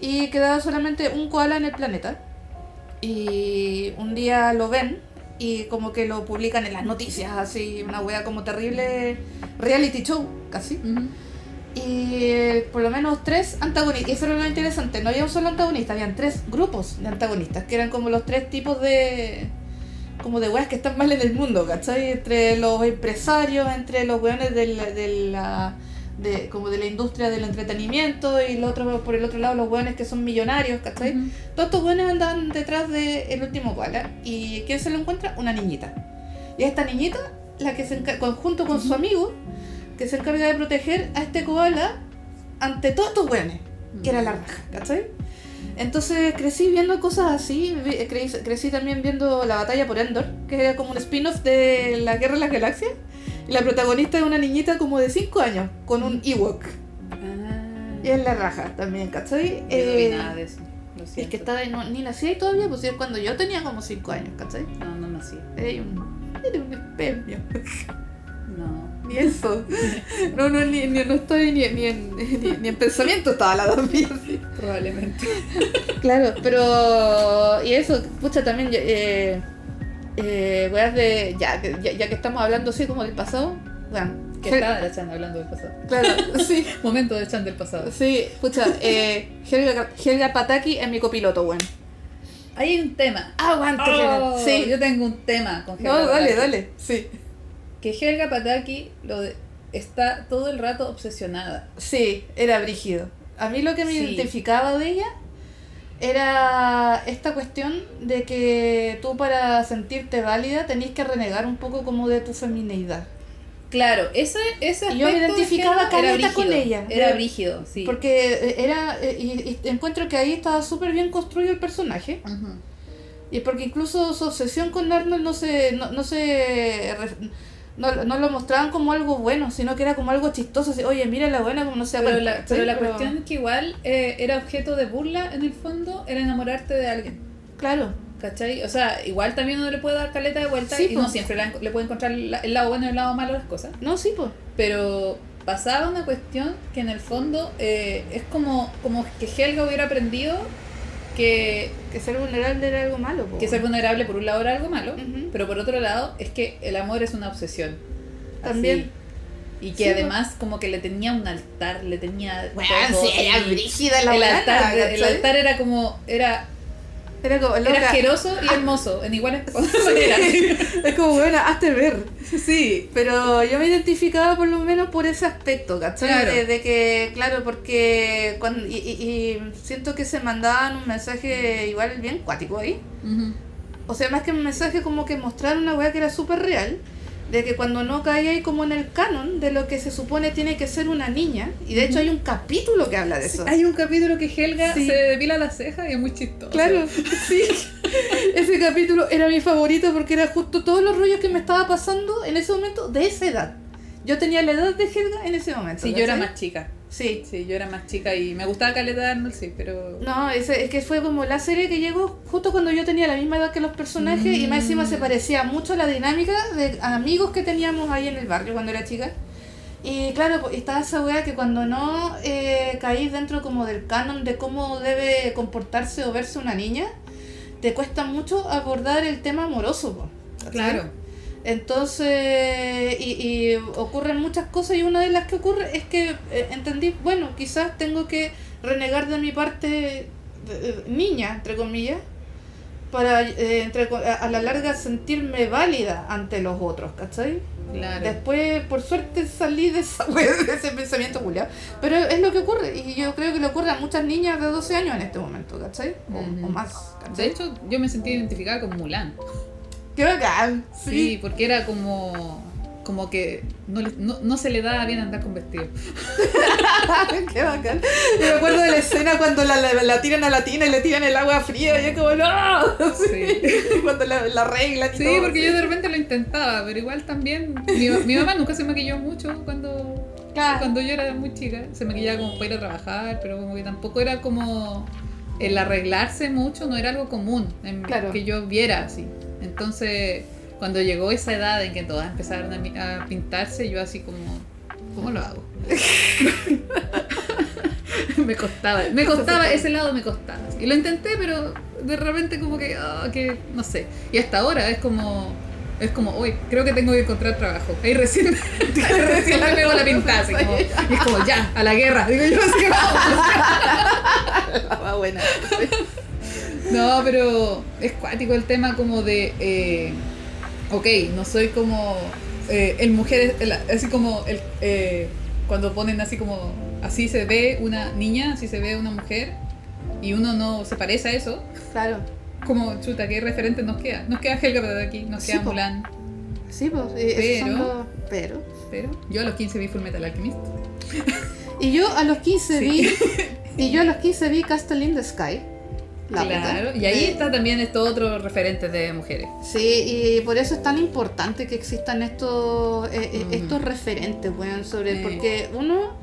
y quedaba solamente un koala en el planeta. Y un día lo ven y como que lo publican en las noticias, así, una wea como terrible reality show, casi. Y eh, por lo menos tres antagonistas, y eso era lo interesante, no había un solo antagonista, habían tres grupos de antagonistas, que eran como los tres tipos de como de weas que están mal en el mundo, ¿cachai? Entre los empresarios, entre los weones del- de la de, como de la industria del entretenimiento y el otro, por el otro lado los weones que son millonarios, ¿cachai? Ujú. Todos estos buenos andan detrás del el último koala. ¿Y quién se lo encuentra? Una niñita. Y esta niñita, la que se junto con su amigo, que se encarga de proteger a este koala ante todos estos buenos, que era la raja, ¿cachai? Entonces crecí viendo cosas así, crecí, crecí también viendo la batalla por Endor, que era como un spin-off de la Guerra de las Galaxias. Y la protagonista es una niñita como de 5 años, con un Ewok. Ah. Y es la raja también, ¿cachai? Yo no vi Eh, nada de eso. Lo es que estaba no, ni nací ahí todavía, pues es cuando yo tenía como 5 años, ¿cachai? No, no nací. Era un, era un espermio. No. Ni eso. No, no, ni, ni- no estoy ni, ni, en, ni, ni en pensamiento estaba la dormida así. Probablemente. Claro, pero. Y eso, pucha, también. yo, Eh, eh, weas de. Ya, que- ya, ya que estamos hablando así como del pasado. Bueno, Que la Chan hablando del pasado. Claro, sí. Momento de Chan del pasado. Sí, pucha, eh, Helga, Helga Pataki es mi copiloto, weón. Ahí hay un tema. Aguante, Oh. Sí. Yo tengo un tema con Helga No, dale, Pataki. dale. Sí. Que Helga Pataki lo de- está todo el rato obsesionada. Sí, era brígido. A mí lo que me Sí. identificaba de ella era esta cuestión de que tú para sentirte válida tenés que renegar un poco como de tu femineidad. Claro, ese, ese Y yo me aspecto de identificaba era con ella. Era brígido, sí. Porque eh, era, eh, y, y encuentro que ahí estaba súper bien construido el personaje. Y porque incluso su obsesión con Arnold no se, no, no se no, no lo mostraban como algo bueno, sino que era como algo chistoso, así, oye, mira la buena como no se da Pero cuenta", la, pero la cuestión es que igual eh, era objeto de burla en el fondo, era enamorarte de alguien. Claro, ¿Cachai? O sea, igual también uno le puede dar caleta de vuelta Sí, y no siempre la- le puede encontrar la- el lado bueno y el lado malo de las cosas. no, sí, pues. Pero pasaba una cuestión que en el fondo eh, es como, como que Helga hubiera aprendido que, Que ser vulnerable era algo malo, po. que ser vulnerable por un lado era algo malo, pero por otro lado es que el amor es una obsesión. Así. También. Y que Sí, además como que le tenía un altar, le tenía... Todo, sí, era brígida la el buena, altar, el altar era como... Era, Era como, era loca, asqueroso y hermoso, en iguales maneras. es como, bueno, hazte ver. Sí. Pero yo me identificaba por lo menos por ese aspecto, ¿cachai? Claro. De, de que, claro, porque cuando, y, y- y siento que se mandaban un mensaje igual bien cuático ahí. O sea, más que un mensaje como que mostrar una weá que era súper real, de que cuando no caía ahí como en el canon de lo que se supone tiene que ser una niña, y de hecho hay un capítulo que habla de eso. Hay un capítulo que Helga Sí. se depila las cejas y es muy chistoso. Claro, sí. Ese capítulo era mi favorito porque era justo todos los rollos que me estaba pasando en ese momento de esa edad. Yo tenía la edad de Helga en ese momento. Sí, yo era más chica. Sí. Sí, yo era más chica y me gustaba Caleta Arnold, sí, pero... No, ese, es que fue como la serie que llegó justo cuando yo tenía la misma edad que los personajes y más encima se parecía mucho a la dinámica de amigos que teníamos ahí en el barrio cuando era chica. Y claro, pues, estaba esa wea que cuando no eh, caís dentro como del canon de cómo debe comportarse o verse una niña, te cuesta mucho abordar el tema amoroso. po. Claro. Entonces, y, y ocurren muchas cosas y una de las que ocurre es que eh, entendí, bueno, quizás tengo que renegar de mi parte eh, niña, entre comillas, para eh, entre a, a la larga sentirme válida ante los otros, ¿cachai? Claro. Después, por suerte, salí de, esa, de ese pensamiento culiao. Pero es lo que ocurre, y yo creo que le ocurre a muchas niñas de 12 años en este momento, ¿cachai? O, o más, De ¿cachai? hecho, yo me sentí identificada con Mulan. ¡Qué bacán! Sí, porque era como... Como que no, no, no se le daba bien andar con vestido. Qué bacán. Yo me acuerdo de la escena cuando la, la, la tiran a la tina y le tiran el agua fría y es como ¡No! Sí. Cuando la, la arreglan y Sí, todo. porque yo de repente lo intentaba, pero igual también... Mi, mi mamá nunca se maquilló mucho cuando, Claro. cuando yo era muy chica. Se maquillaba como para ir a trabajar, pero como que tampoco era como... El arreglarse mucho no era algo común en Claro. que yo viera así. Entonces, cuando llegó esa edad en que todas empezaron a, a pintarse, yo así como... ¿Cómo lo hago? me costaba, me costaba, ese lado me costaba. Y lo intenté, pero de repente como que, ah, que no sé. Y hasta ahora es como, es como, hoy creo que tengo que encontrar trabajo. Ahí recién, ahí recién me pego la pintada. así como- y es como, ya, a la guerra. Digo yo, así que vamos. Buena. No, pero es cuático el tema como de, eh, ok, no soy como eh, el mujer, el- así como el, eh, cuando ponen así como, así se ve una niña, así se ve una mujer, y uno no se parece a eso, Claro. como chuta, ¿qué referente nos queda? Nos queda Helga de aquí, nos Sí, queda po. Mulan, Sí, pues. Pero- los- Pero. pero yo a los 15 vi Full Metal Alchemist. Y yo a los 15 Sí. vi. Y yo a los 15 vi Castle in the Sky. La claro, puta. y ahí Eh, está también estos otros referentes de mujeres. Sí, y por eso es tan importante que existan estos, eh, eh, Mm. estos referentes, weón, sobre, Sí. porque uno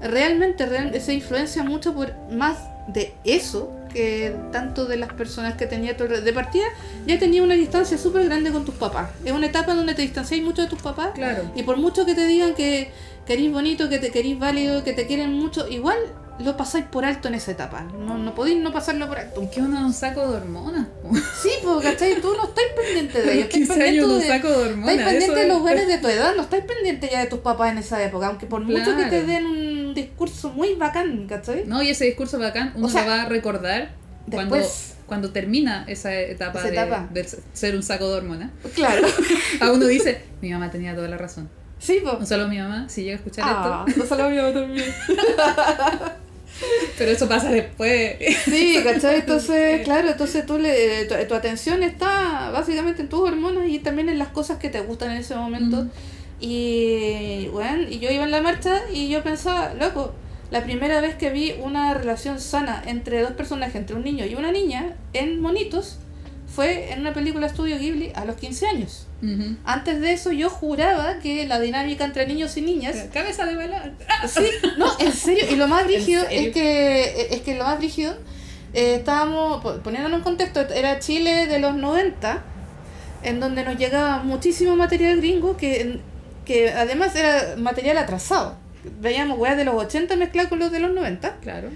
realmente real- se influencia mucho por más de eso que tanto de las personas que tenía tu de partida ya tenía una distancia súper grande con tus papás es una etapa donde te distanciáis mucho de tus papás Claro. y por mucho que te digan que querís bonito que te querís válido que te quieren mucho igual lo pasáis por alto en esa etapa no, no podéis no pasarlo por alto Es que uno es un saco de hormonas. po. sí porque ¿cachai? tú no estás pendiente de ellos los estás 15 años pendiente un de, saco de hormonas. Estáis pendiente de los buenos de tu edad, no estáis pendiente ya de tus papás en esa época, aunque por mucho que te den un discurso muy bacán, ¿cachai? No, y ese discurso bacán uno O sea, lo va a recordar cuando, Después, cuando termina esa etapa, Esa de, etapa. de ser un saco de hormonas. claro. A uno dice, mi mamá tenía toda la razón. Sí, pues. Un saludo a mi mamá, si llega a escuchar Ah, esto. no solo mi mamá también. Pero eso pasa después. Sí, ¿cachai? Entonces, claro, entonces tú le, tu, tu atención está básicamente en tus hormonas y también en las cosas que te gustan en ese momento. Mm. Y, bueno, y yo iba en la marcha y yo pensaba, loco, la primera vez que vi una relación sana entre dos personajes, entre un niño y una niña, en monitos, fue en una película Estudio Ghibli a los 15 años. Antes de eso yo juraba que la dinámica entre niños y niñas Cabeza de balón. Sí, no, en serio. Y lo más rígido es que, es que lo más rígido, eh, estábamos, po- poniéndonos en contexto, era Chile de los 90, en donde nos llegaba muchísimo material gringo que, que además era material atrasado. Veíamos weas de los 80 mezcladas con los de los 90. Claro.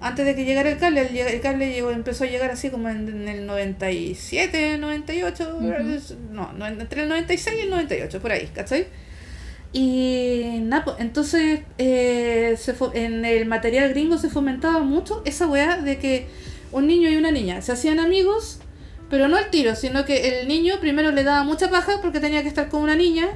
Antes de que llegara el cable, el, cable llegó, empezó a llegar así como en, en el 97, 98, Ujú. no, no, entre el 96 y el 98, por ahí, ¿cachai? Y nada, pues, entonces eh, se en el material gringo se fomentaba mucho esa weá de que un niño y una niña se hacían amigos, pero no al tiro, sino que el niño primero le daba mucha paja porque tenía que estar con una niña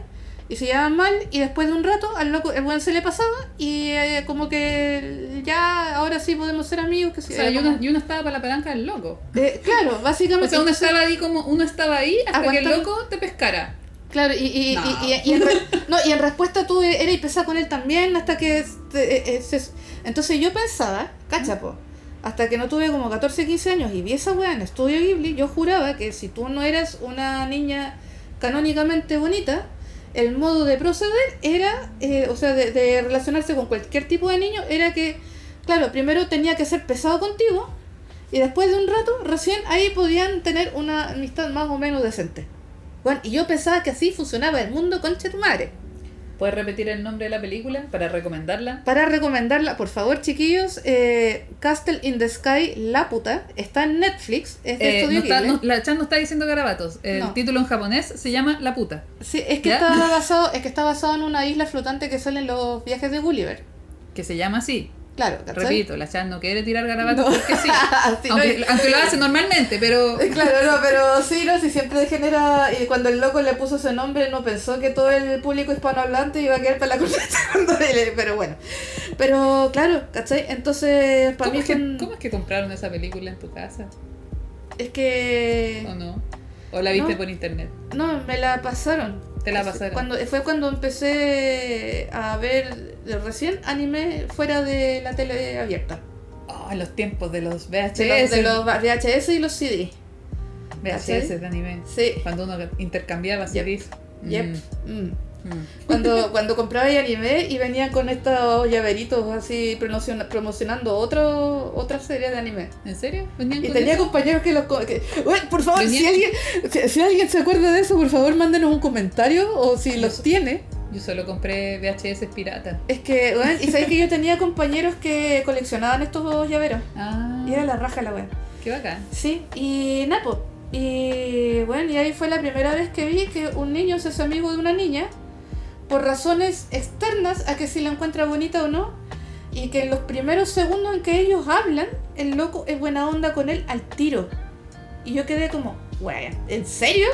y se llevaban mal y después de un rato al loco el buen se le pasaba y eh, como que ya ahora sí podemos ser amigos que O sea, eh, y como- uno, y uno estaba para la palanca del loco. eh, claro O básicamente sea, uno estaba ahí como uno estaba ahí hasta que el loco te pescara. Claro, y, y, No. y, en, no, y en respuesta tú eras pesada con él también hasta que... este, eh, se- entonces yo pensaba, cachapo, hasta que no tuve como 14, 15 años y vi esa weá en Estudio Ghibli, yo juraba que si tú no eras una niña canónicamente bonita, el modo de proceder era, eh, o sea, de, relacionarse con cualquier tipo de niño, era que, claro, primero tenía que ser pesado contigo y después de un rato, recién ahí podían tener una amistad más o menos decente. Bueno, y yo pensaba que así funcionaba el mundo, concha tu madre. ¿Puedes repetir el nombre de la película para recomendarla? Para recomendarla, por favor, chiquillos, eh, Castle in the Sky, La Puta, está en Netflix, es de Eh, no está- no- la Chan no está diciendo garabatos. El No. título en japonés se llama La puta. Sí, es que ¿Ya? está basado, es que está basado en una isla flotante que sale en los viajes de Gulliver. Que se llama así. Claro, ¿cachai? Repito, la Chan no quiere tirar garabatos No. porque sí. Aunque, lo hace normalmente, pero. Claro, no, pero sí, no, sí, siempre genera. Y cuando el loco le puso ese nombre, no pensó que todo el público hispanohablante iba a quedar para la corneta cuando le- Pero bueno. Pero claro, ¿cachai? Entonces, para ¿Cómo mí es, que, cómo es que compraron esa película en tu casa? Es que. ¿O no? ¿O la viste No. por internet? No, me la pasaron. Te la pasaron. Cuando, fue cuando empecé a ver recién anime fuera de la tele abierta. Oh, en los tiempos de los VHS. De los, de los VHS y los CD. VHS ¿cachai? de anime. Sí. Cuando uno intercambiaba. CDs. Yep. Mm, Mm. Mm. Cuando, cuando compraba anime y venían con estos llaveritos así promociona- promocionando otro, otra serie de anime. ¿En serio? ¿Venían Y con tenía eso? compañeros que los... Que, por favor, si alguien, si, si alguien se acuerda de eso, por favor, mándenos un comentario o si los Eso. tiene. Yo solo compré VHS pirata. Es que, bueno, y sabes que yo tenía compañeros que coleccionaban estos llaveros. Ah, Y era la raja la wea. qué bacán. Sí, y Napo. Y bueno, y ahí fue la primera vez que vi que un niño se hace amigo de una niña por razones externas a que si la encuentra bonita o no. Y que en los primeros segundos en que ellos hablan, el loco es buena onda con él al tiro. Y yo quedé como, wea, ¿en serio?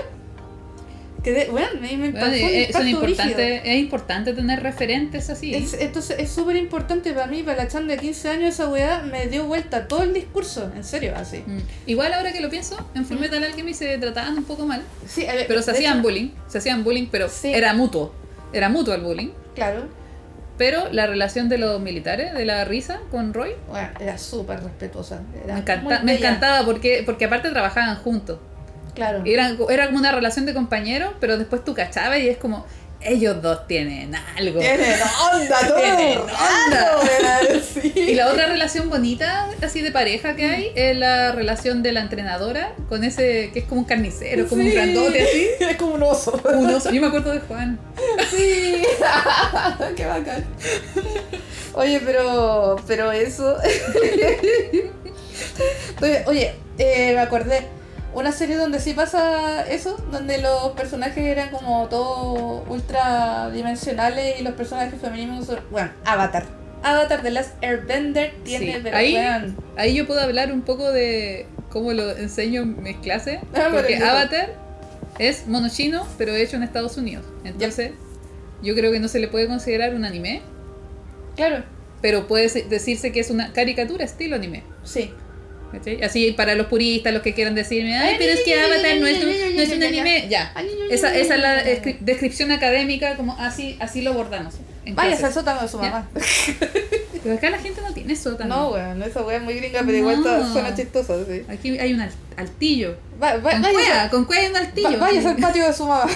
Quedé, bueno, me, me Bueno, fue un es, importante, es importante tener referentes así. Es- entonces es súper importante para mí, para la chan de 15 años, esa weá me dio vuelta todo el discurso, en serio, así. Mm. Igual ahora que lo pienso, en Full Metal Alchemist se trataban un poco mal. Sí, a ver, Pero se hacían hecho, bullying. Se hacían bullying, pero Sí. era mutuo. Era mutuo el bullying. Claro, Pero la relación de los militares, de la risa con Roy, bueno, era súper respetuosa. Era me, encanta, me encantaba porque, porque aparte trabajaban juntos. Claro. Era, era como una relación de compañeros, pero después tú cachabas y es como, ellos dos tienen algo. Tienen onda, todo Tienen onda. rato. Y la otra relación bonita, así de pareja que hay, es la relación de la entrenadora con ese que es como un carnicero, como un grandote así. Es como un oso. Un oso. Yo me acuerdo de Juan. Sí. Qué bacán. Oye, pero, pero eso. oye, oye eh, me acordé. Una serie donde sí pasa eso, donde los personajes eran como todos ultra dimensionales y los personajes femeninos son. Bueno, Avatar. Avatar de Last Airbender tiene, Sí, pero ahí- Ahí yo puedo hablar un poco de cómo lo enseño en mis clases. Ah, Porque. Avatar es mono chino, pero hecho en Estados Unidos. Entonces, yo creo que no se le puede considerar un anime, Claro, pero puede se- decirse que es una caricatura estilo anime. sí. ¿Cachai? Así para los puristas, los que quieran decirme, ay, pero es que Avatar no es un, no es un anime. Ya. Esa, esa es la descri- descripción académica, como así, así lo abordamos. Vaya al sótano de su mamá. Pero acá la gente no tiene sótano. No, weón, esa weá es muy gringa, pero igual to- No. suena chistoso, sí. Aquí hay un al- altillo. Va, va, Con vaya, cueva, con cueva hay un altillo. va- vayas al patio de su mamá.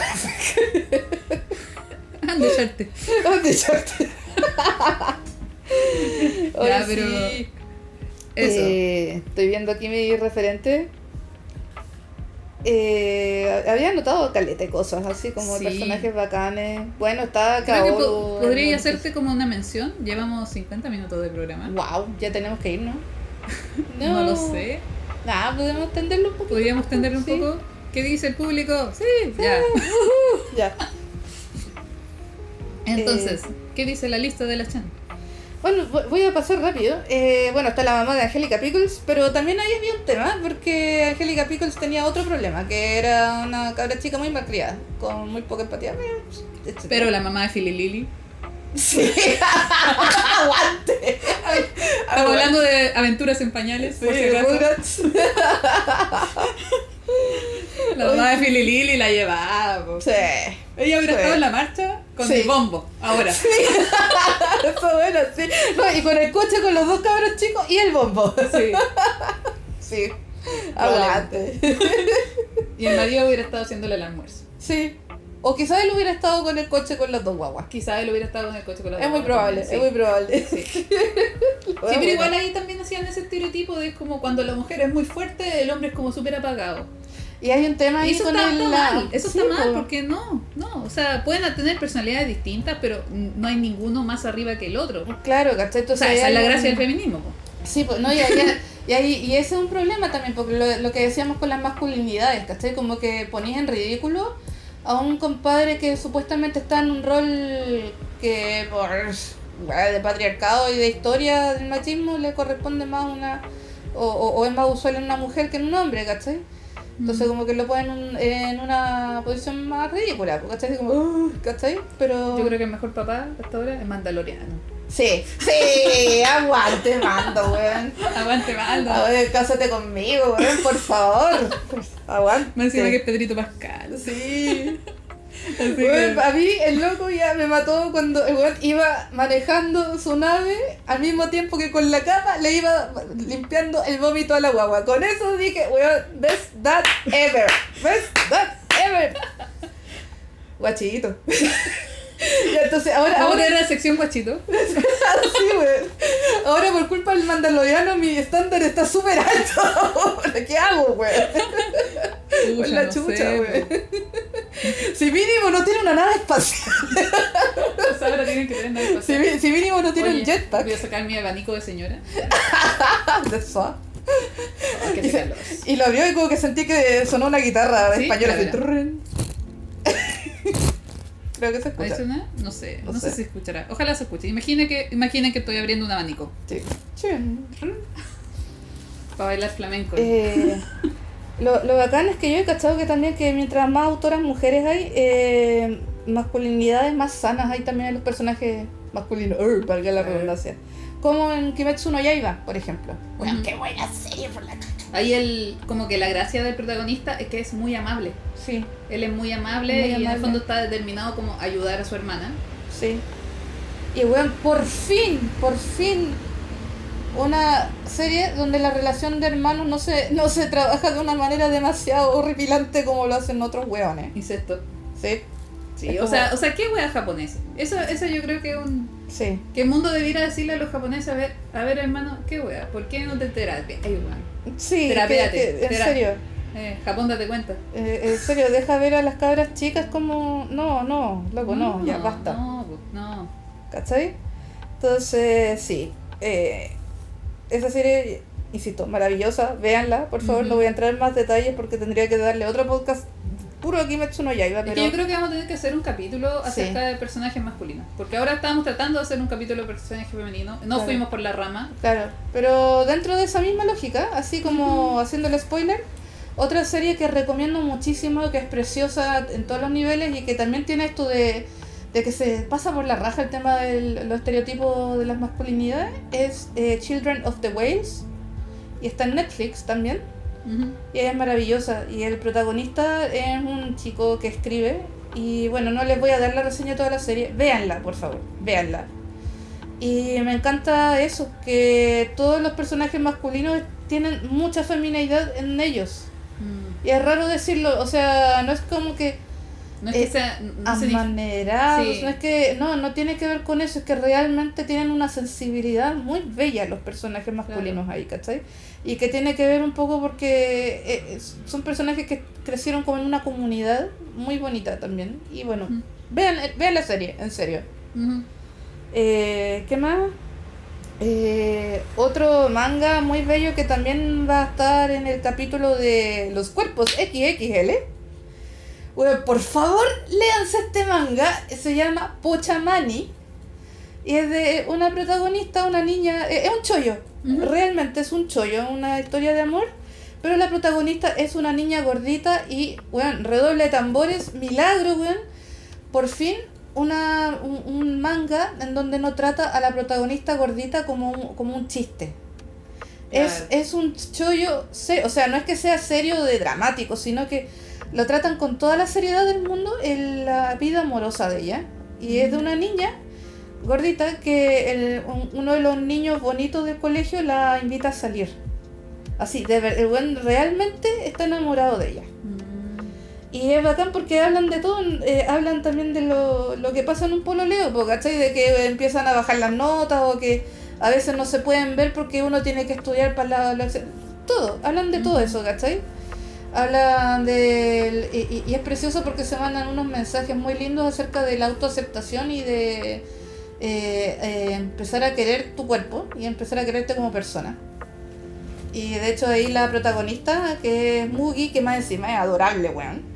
Ande, echarte. ¿Dónde echaste? Oye, Ya, pero- sí. Eso. Eh, estoy viendo aquí mi referente. Eh, había notado caleta de cosas, así como Sí. personajes bacanes. Bueno, está Kaoru. po- podría hacerte como una mención. Llevamos 50 minutos de programa. Wow, ya tenemos que ir, ¿no? No, lo sé. Nada, podemos extenderlo un poco. ¿Podríamos extenderlo un Sí. poco? ¿Qué dice el público? Sí, ya. Ya. Entonces, Eh. ¿qué dice la lista de la Chan? Bueno, vo- voy a pasar rápido. Eh, bueno, está la mamá de Angélica Pickles, pero también ahí había un tema, porque Angélica Pickles tenía otro problema, que era una cabra chica muy malcriada, con muy poca empatía. etc. Pero la mamá de Philly Lily. Sí. Aguante. Estamos hablando de aventuras en pañales, por si Sí, acaso. La mamá de Philly Lily la llevaba. po. Sí. Ella hubiera Sí. estado en la marcha con Sí. el bombo, ahora. Eso bueno, sí. No, y con el coche con los dos cabros chicos y el bombo. Sí. Sí. Aguante. Y el marido hubiera estado haciéndole el almuerzo. Sí. O quizás él hubiera estado con el coche con las dos guaguas. Quizá él hubiera estado en el coche con la Es muy probable, es muy probable. Sí. Sí, pero igual ahí también hacían ese estereotipo de como cuando la mujer es muy fuerte, el hombre es como súper apagado. Y hay un tema ahí eso con está, el. está la- mal, eso Sí, está mal po. porque no, no, o sea, pueden tener personalidades distintas, pero no hay ninguno más arriba que el otro. Claro, ¿cachai? O sea, esa es la un- gracia del feminismo. po. Sí, pues, no, y, ahí- y, ahí- y ese es un problema también, porque lo, lo que decíamos con las masculinidades, ¿cachai? Como que ponías en ridículo a un compadre que supuestamente está en un rol que por de patriarcado y de historia del machismo le corresponde más una. O, o, o es más usual en una mujer que en un hombre, ¿cachai? Entonces, como que lo ponen en un- en una posición más ridícula, ¿cachai? Como, "Uh", ¿cachai? Pero. Yo creo que el mejor papá hasta ahora es Mandaloriano. Sí, sí, aguante, mando, weón. Aguante, Mando. A ver, cásate conmigo, weón, por favor. Aguante. Me encima que es Pedrito Pascal. Sí. Que- a mí el loco ya me mató cuando el weón iba manejando su nave al mismo tiempo que con la capa le iba limpiando el vómito a la guagua. Con eso dije, weón, best that ever. Best that ever. Guachito. y entonces ahora, Vamos a ahora tener la sección guachito. Sí, weón. Ahora por culpa del mandaloriano mi estándar está súper alto. ¿Qué hago, Con la no chucha, sé, weón. Si mínimo no tiene una nave espacial. pues ahora tienen que tener nave Si, espacial. si mínimo no tiene Oye, un jetpack. Voy a sacar mi abanico de señora. De swap. Y, se- y lo abrió y como que sentí que sonó una guitarra Sí, español así. Creo que se ¿Ahí escucha. suena? No sé, No no, sé. sé. si escuchará. Ojalá se escuche. Imaginen que, imaginen que estoy abriendo un abanico Sí. Para bailar flamenco. Eh, lo, lo bacán es que yo he cachado que también que mientras más autoras mujeres hay, eh, masculinidades más sanas hay también en los personajes masculinos, Ur, valga la Eh. redundancia. Como en Kimetsu no Yaiba, por ejemplo. Bueno, qué buena serie por la. Ahí el, como que la gracia del protagonista es que es muy amable. Sí, Él es muy amable Muy y en el amable. fondo está determinado como ayudar a su hermana. sí. Y bueno, por fin, por fin, una serie donde la relación de hermanos no se, no se trabaja de una manera demasiado horripilante como lo hacen otros weones. Incesto. Sí, Sí, Es o como- sea, o sea, ¿qué wea japonés? Eso, eso yo creo que es un sí. que el mundo debiera decirle a los japoneses, a ver, a ver hermano, ¿qué wea? ¿Por qué no te terapias? Ay, weón. Sí, que- en serio. Eh, Japón, date cuenta. Eh, en serio, deja ver a las cabras chicas como. No, no, loco, no, ya basta. No, no. ¿Cachai? Entonces, sí. eh, esa serie, insisto, maravillosa. Véanla, por favor. Ujú. No voy a entrar en más detalles porque tendría que darle otro podcast puro Kimetsu no Yaiba. Es Pero, que yo creo que vamos a tener que hacer un capítulo acerca Sí. de personajes masculinos. Porque ahora estábamos tratando de hacer un capítulo de personajes femeninos. No Claro. fuimos por la rama. Claro, pero dentro de esa misma lógica, así como haciendo el spoiler, otra serie que recomiendo muchísimo, que es preciosa en todos los niveles y que también tiene esto de, de que se pasa por la raja el tema de los estereotipos de las masculinidades, es eh, Children of the Whales. Y está en Netflix también. Y es maravillosa. Y el protagonista es un chico que escribe. Y bueno, no les voy a dar la reseña de toda la serie. Véanla, por favor. Véanla. Y me encanta eso, que todos los personajes masculinos tienen mucha feminidad en ellos. Y es raro decirlo, o sea, no es como que No es que Eh, sea. No se amanerados, Sí. no es que, no, no tiene que ver con eso, es que realmente tienen una sensibilidad muy bella los personajes masculinos ahí, ¿cachai? Y que tiene que ver un poco porque eh, es- son personajes que crecieron como en una comunidad muy bonita también. Y bueno, Mm. vean, eh, vean la serie, en serio. Eh, ¿Qué más? Eh, otro manga muy bello que también va a estar en el capítulo de los cuerpos XXL. Bueno, por favor, léanse este manga. Se llama Pochamani. Y es de una protagonista, una niña. eh, Es un chollo. Ujú. Realmente es un chollo, una historia de amor. Pero la protagonista es una niña gordita y, weón, redoble de tambores, milagro, weón. Por fin, una, un, un manga en donde no trata a la protagonista gordita como un, como un chiste. Es, Claro. es un chollo, o sea, no es que sea serio de dramático, sino que lo tratan con toda la seriedad del mundo en la vida amorosa de ella. Y es de una niña gordita que el- un- uno de los niños bonitos del colegio la invita a salir. Así, de ver, el buen realmente está enamorado de ella. Mm. Y es bacán porque hablan de todo, eh, hablan también de lo, lo que pasa en un pololeo, po, ¿cachai? De que empiezan a bajar las notas o que a veces no se pueden ver porque uno tiene que estudiar para la... la- todo, hablan de todo eso, ¿cachai? Hablan y- y es precioso porque se mandan unos mensajes muy lindos acerca de la autoaceptación y de eh, eh, empezar a querer tu cuerpo y empezar a quererte como persona. Y de hecho ahí la protagonista, que es Mugi, que más encima es adorable, weón.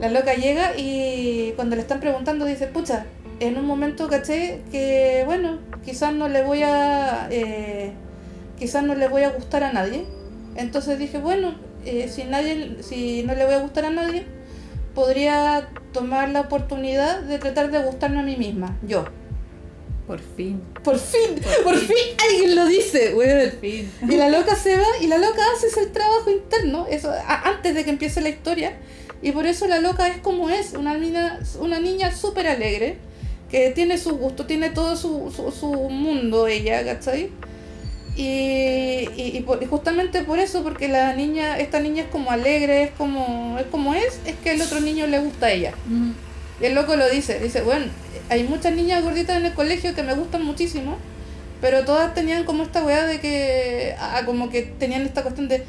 La loca llega y cuando le están preguntando dice, pucha, en un momento caché que, bueno, quizás no le voy a... eh, quizás no le voy a gustar a nadie. Entonces dije, bueno, eh, si, nadie, si no le voy a gustar a nadie, podría tomar la oportunidad de tratar de gustarme a mí misma, yo. Por fin. Por fin, por, Por fin alguien lo dice, weón. Por fin. Y la loca se va y la loca hace ese trabajo interno, eso a- antes de que empiece la historia. Y por eso la loca es como es, una niña, una niña súper alegre, que tiene su gusto, tiene todo su, su, su mundo ella, ¿cachai? Y, y, y por- y justamente por eso, porque la niña, esta niña es como alegre, es como es, como es, es que el otro niño le gusta a ella. Y el loco lo dice, dice, bueno, hay muchas niñas gorditas en el colegio que me gustan muchísimo, pero todas tenían como esta weá de que, ah, como que tenían esta cuestión de,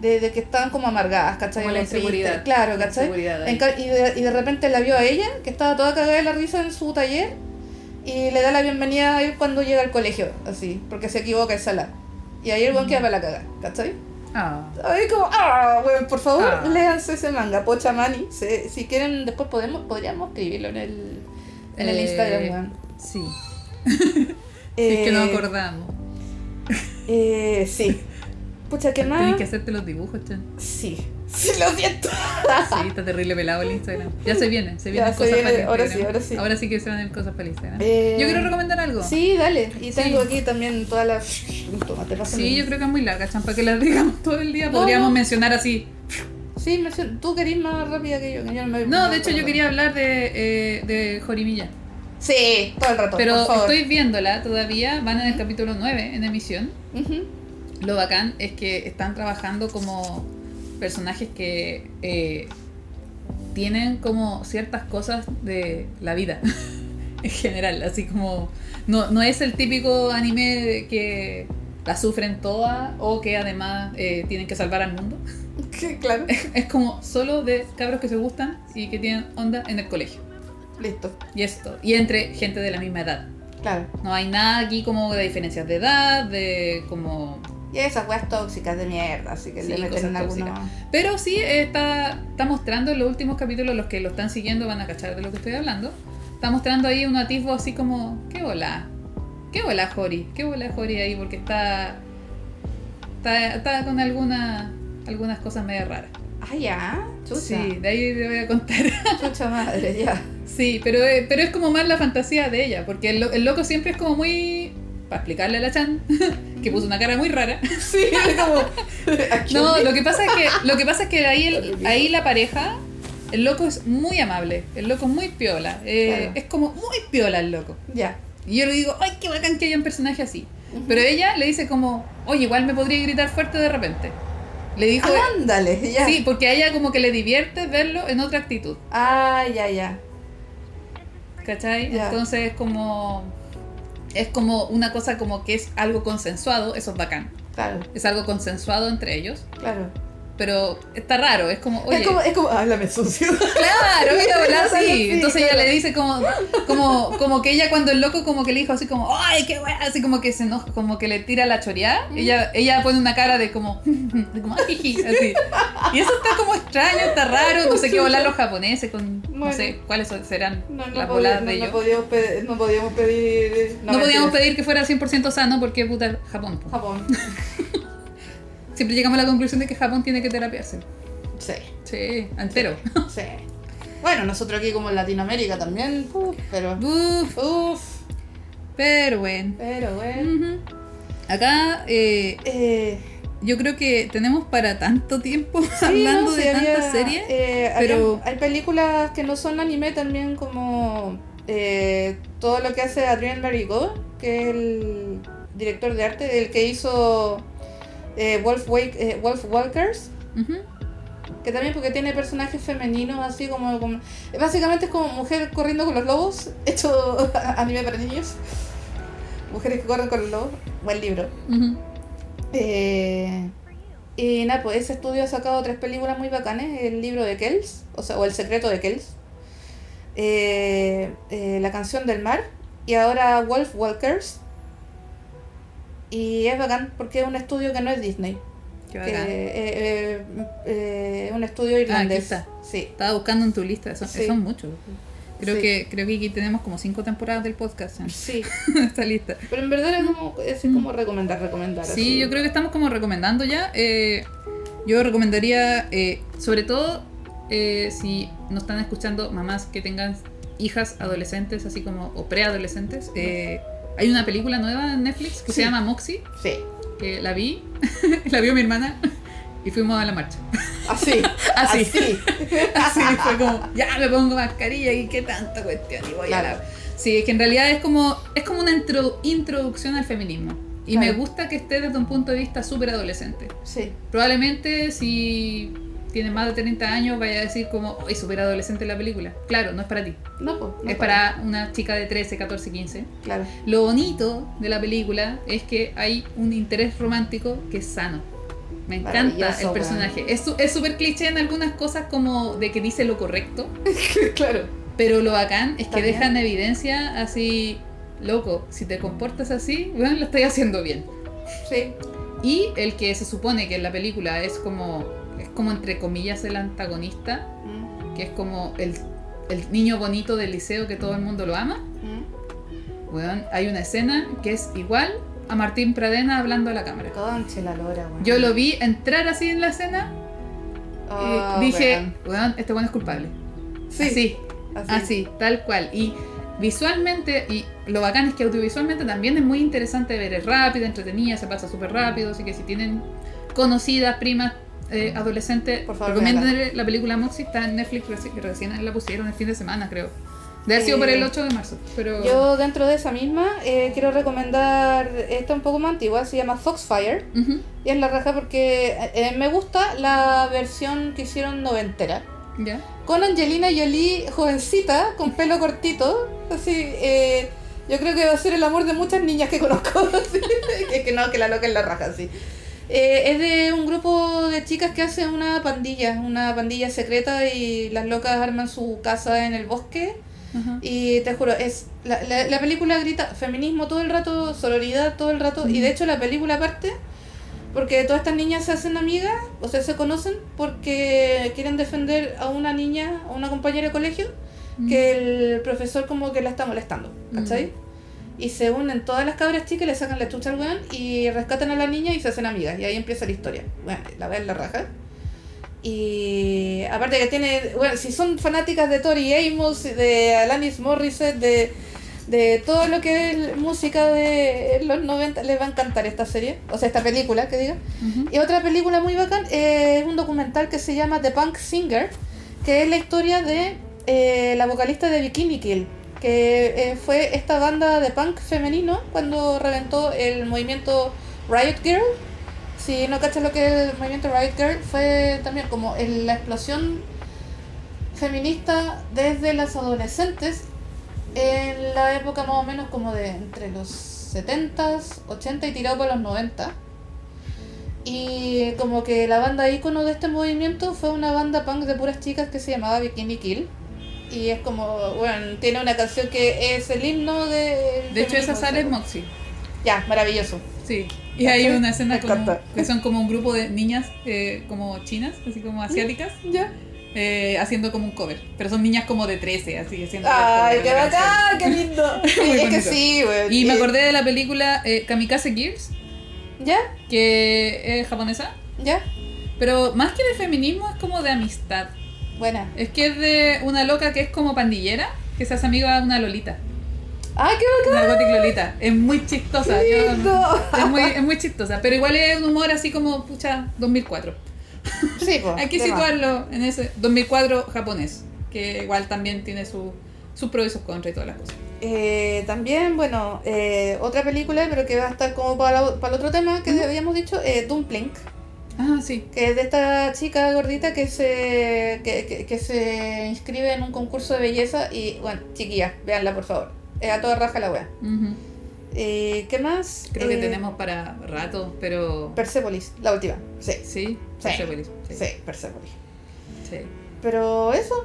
de, de que estaban como amargadas, ¿cachai? Como la inseguridad. Claro, La ¿cachai? inseguridad. En y, de, y de repente la vio a ella, que estaba toda cagada de la risa en su taller, y le da la bienvenida a él cuando llega al colegio, así, porque se equivoca en sala. Y ahí el buen queda para la caga, ¿cachai? Ah. Ahí como, ah, bueno, por favor, Ah. léanse ese manga, Pochamani. Si, si quieren, después podemos, podríamos escribirlo en el, en el Eh, Instagram, weón. Sí. Si es que no Eh, acordamos. eh, sí. Pucha, ¿qué más? Tenés que hacerte los dibujos, Chan. Sí. Sí, lo siento. Sí, está terrible pelado el Instagram. Ya se viene, se vienen Ya, se cosas viene, para ahora Instagram. sí, ahora sí. Ahora sí que se van a ir cosas para el Instagram. Eh, Yo quiero recomendar algo. Sí, dale. Y tengo Sí. aquí también todas las... Tomate, pásame. Sí, yo creo que es muy larga, Chan, para que la digamos todo el día. No, Podríamos no. mencionar así. Sí, tú querís más rápida que yo. Que yo no, me- No, de hecho yo quería hablar de, eh, de Jorimilla. Sí, todo el rato, Pero por favor. estoy viéndola todavía, van en el capítulo 9 en emisión. Ujú. Lo bacán es que están trabajando como personajes que eh, tienen como ciertas cosas de la vida en general, así como no, no es el típico anime que la sufren todas o que además eh, tienen que salvar al mundo. Claro. Es como solo de cabros que se gustan y que tienen onda en el colegio. Listo. Y esto. Y entre gente de la misma edad. Claro. No hay nada aquí como de diferencias de edad, de como Y esas weas tóxicas de mierda, así que Sí, le meten alguna... Pero sí está, está mostrando en los últimos capítulos, los que lo están siguiendo van a cachar de lo que estoy hablando. Está mostrando ahí un atisbo así como, ¿qué hola? ¿Qué hola, Jori? ¿Qué hola, Jori ahí? Porque está, está, está con alguna, algunas cosas medio raras. Ah, ya. Chucha. Sí, de ahí te voy a contar. Chucha madre, ya. Sí, pero, eh, pero es como más la fantasía de ella, porque el, el loco siempre es como muy... Para explicarle a la Chan, que puso una cara muy rara. Sí, como... No, lo que pasa es que, lo que, pasa es que ahí, el- ahí la pareja, el loco es muy amable, el loco es muy piola, eh, Claro. es como muy piola el loco. Ya. Y yo le digo, ay, qué bacán que haya un personaje así. Pero ella le dice como, oye, igual me podría gritar fuerte de repente. Le dijo... Ándale, ya. Sí, porque a ella como que le divierte verlo en otra actitud. Ah, ya, ya. ¿Cachai? Ya. Entonces es como... Es como una cosa como que es algo consensuado, eso es bacán. Claro, Es algo consensuado entre ellos. claro. Pero está raro, es como, oye, Es como, es como, háblame sucio. claro, mira. Claro, Sí. Entonces ella le dice como, como, como que ella cuando el loco como que le dijo así como, ay, qué wea, así como que se enoja, como que le tira la choreada, ella, ella pone una cara de como, de como, "Ay", así. Y eso está como extraño, está raro, no sé qué volar los japoneses con, no sé cuáles serán No, no, las voladas de no ellos. podíamos pedir, no podíamos pedir. No, podíamos pedir que fuera 100% sano porque puta Japón. Japón. Siempre llegamos a la conclusión de que Japón tiene que terapiarse. Sí, Sí, entero. sí. Bueno, nosotros aquí como en Latinoamérica también, uf, pero. Uf, Uf, pero bueno. pero bueno. Acá eh, Eh, yo creo que tenemos para tanto tiempo sí, hablando no, de tantas series. eh, pero- había- hay películas que no son anime también como eh, todo lo que hace Adrian Marigot, que es el director de arte, el que hizo eh, Wolf, Wake, eh, Wolf Walkers. Que también porque tiene personajes femeninos así como, como- Básicamente es como mujer corriendo con los lobos, hecho anime para niños. Mujeres que corren con los lobos. Buen libro. Eh, y nada, pues ese estudio ha sacado tres películas muy bacanas. El libro de Kells, o sea, o El secreto de Kells. eh, eh, la canción del mar. Y ahora Wolf Walkers. Y es bacán porque es un estudio que no es Disney. Qué Que, bacán. eh, eh, eh, es un estudio irlandés. está. Sí. Estaba buscando en tu lista, son, Sí. son muchos. Creo, Sí. que, creo que aquí tenemos como cinco temporadas del podcast Sí, esta lista. pero en verdad es como, es como recomendar, recomendar. Sí, así. yo creo que estamos como recomendando ya. Eh, yo recomendaría, eh, sobre todo, eh, si nos están escuchando mamás que tengan hijas adolescentes, así como, o preadolescentes, eh, hay una película nueva en Netflix que Sí. se llama Moxie, Sí, que la vi, la vio mi hermana y fuimos a la marcha. así. Así. así. Así fue como, ya me pongo mascarilla y qué tanta cuestión. Y voy a la... Sí, es que en realidad es como, es como una intro- introducción al feminismo. Y me gusta que esté desde un punto de vista súper adolescente. Sí, Probablemente si tienes más de 30 años vaya a decir como, es súper adolescente la película. Claro, no es para ti. no, pues. no es para una chica de 13, 14, 15. Claro. Lo bonito de la película es que hay un interés romántico que es sano. Me encanta el personaje. Es súper cliché en algunas cosas como de que dice lo correcto, claro. pero lo bacán es que deja en evidencia así, loco, si te comportas así, bueno, lo estoy haciendo bien. Sí. Y el que se supone que en la película es como, como entre comillas el antagonista, Mm, que es como el, el niño bonito del liceo que todo el mundo lo ama. mm. Weón, hay una escena que es igual a Martín Pradena hablando a la cámara. Conche la lora, weón. Yo lo vi entrar así en la escena y dije, weón. weón, este weón es culpable. Sí, Así, así. así, tal cual. Y visualmente, y lo bacán es que audiovisualmente también es muy interesante ver, es rápida, entretenida, se pasa súper rápido, así que si tienen conocidas, primas, eh, adolescentes, Por favor, recomienden la película Moxie, está en Netflix, reci- recién la pusieron el fin de semana, creo. Debe haber sido por el Eh, 8 de marzo, pero... Yo dentro de esa misma eh, quiero recomendar esta un poco más antigua, se llama Foxfire. Y es la raja porque eh, me gusta la versión que hicieron noventera. ya. Con Angelina Jolie jovencita, con pelo cortito. Así, eh, yo creo que va a ser el amor de muchas niñas que conozco. así, que, que no, que la loca es la raja, así. Eh, es de un grupo de chicas que hace una pandilla, una pandilla secreta y las locas arman su casa en el bosque. Y te juro, es la, la, la película grita feminismo todo el rato, sororidad todo el rato. Y de hecho la película parte porque todas estas niñas se hacen amigas, o sea, se conocen porque quieren defender a una niña, a una compañera de colegio, que el profesor como que la está molestando, ¿cachai? Y se unen todas las cabras chicas, le sacan la chucha al weón y rescatan a la niña y se hacen amigas. Y ahí empieza la historia. Bueno, la ven la raja. Y aparte que tiene, bueno, si son fanáticas de Tori Amos, de Alanis Morissette, de, de todo lo que es música de los 90, les va a encantar esta serie, o sea, esta película, que diga. Y otra película muy bacán eh, es un documental que se llama The Punk Singer, que es la historia de eh, la vocalista de Bikini Kill. Que eh, fue esta banda de punk femenino cuando reventó el movimiento Riot Girl. Si no cachas lo que es el movimiento Riot Girl, fue también como la explosión feminista desde las adolescentes en la época más o menos como de entre los 70s, 80 y tirado para los 90. Y como que la banda ícono de este movimiento fue una banda punk de puras chicas que se llamaba Bikini Kill. Y es como, bueno, tiene una canción que es el himno de... De hecho, esa sale en Moxie. Ya, maravilloso. Sí. Y hay una escena como, que son como un grupo de niñas eh, como chinas, así como asiáticas, Ya. eh, haciendo como un cover. Pero son niñas como de 13, así haciendo Ay, qué bacán, qué lindo. Es que sí, güey. Y me acordé de la película eh, Kamikaze Gears, ¿Ya? que es japonesa. ¿Ya? Pero más que de feminismo es como de amistad. Buena. Es que es de una loca que es como pandillera, que se hace amiga de una lolita. ¡Ay, qué Una gothic lolita. Es muy chistosa. bacán! yo- es, muy, es muy chistosa. Pero igual es un humor así como, pucha, 2004. Sí, pues. Hay que más. situarlo en ese 2004 japonés. Que igual también tiene su, sus pros y sus contras y todas las cosas. Eh, también, bueno, eh, otra película, pero que va a estar como para, la- para el otro tema que habíamos dicho, eh, Dumpling, Ah, sí. que es de esta chica gordita que se, que, que- que se inscribe en un concurso de belleza y, bueno, chiquillas, véanla por favor. Es a toda raja la wea. Eh, ¿Qué más? Creo que Eh, tenemos para rato, pero. Persepolis, la última. Sí, Sí. Persepolis, sí. sí, Persepolis. sí. Pero eso.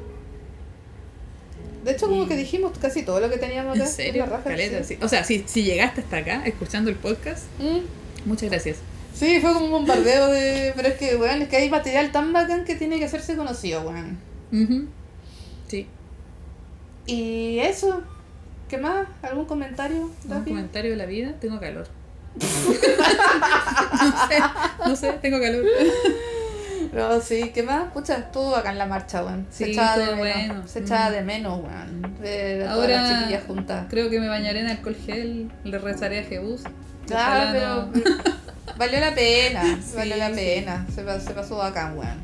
De hecho, como que dijimos casi todo lo que teníamos acá. ¿En serio? La raja, Caleta, sí. sí. O sea, si, si llegaste hasta acá escuchando el podcast, Mm. muchas gracias. Sí, fue como un bombardeo de. Pero es que, weón, es que hay material tan bacán que tiene que hacerse conocido, weón. Ujú. Sí. Y eso. ¿Qué más? ¿Algún comentario? ¿Un Dapi? comentario de la vida? Tengo calor. no sé, no sé, tengo calor. No, sí, ¿qué más? Pucha, estuvo bacán la marcha, weón. Se Sí, echaba de menos. bueno. Se echaba Mm. de menos, weón. De todas Ahora las chiquillas juntas. creo que me bañaré en alcohol gel, le rezaré a Jebus. Ah, pero. Valió la pena, Sí, valió la sí. pena. Se, pa- se pasó bacán, weón.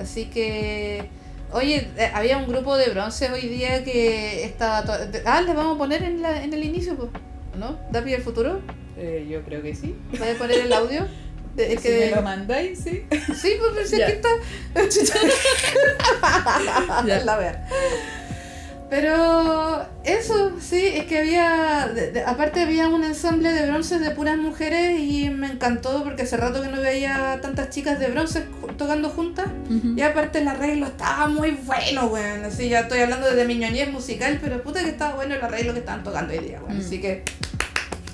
Así que. Oye, eh, había un grupo de bronce hoy día que estaba. to- Ah, les vamos a poner en, la, en el inicio, pues. ¿No? ¿Dapi del futuro? Eh, yo creo que sí. ¿Voy a poner el audio? De- es Si que me lo mandáis, sí. Sí, pues Ya. aquí está. Ya. La wea. Pero eso, sí, es que había, de- de- aparte había un ensamble de bronces de puras mujeres y me encantó porque hace rato que no veía tantas chicas de bronce ju- tocando juntas. Y aparte el arreglo estaba muy bueno, weón. Así ya estoy hablando desde mi ñoñez musical, pero puta que estaba bueno el arreglo que estaban tocando hoy día, weón. Mm. Así que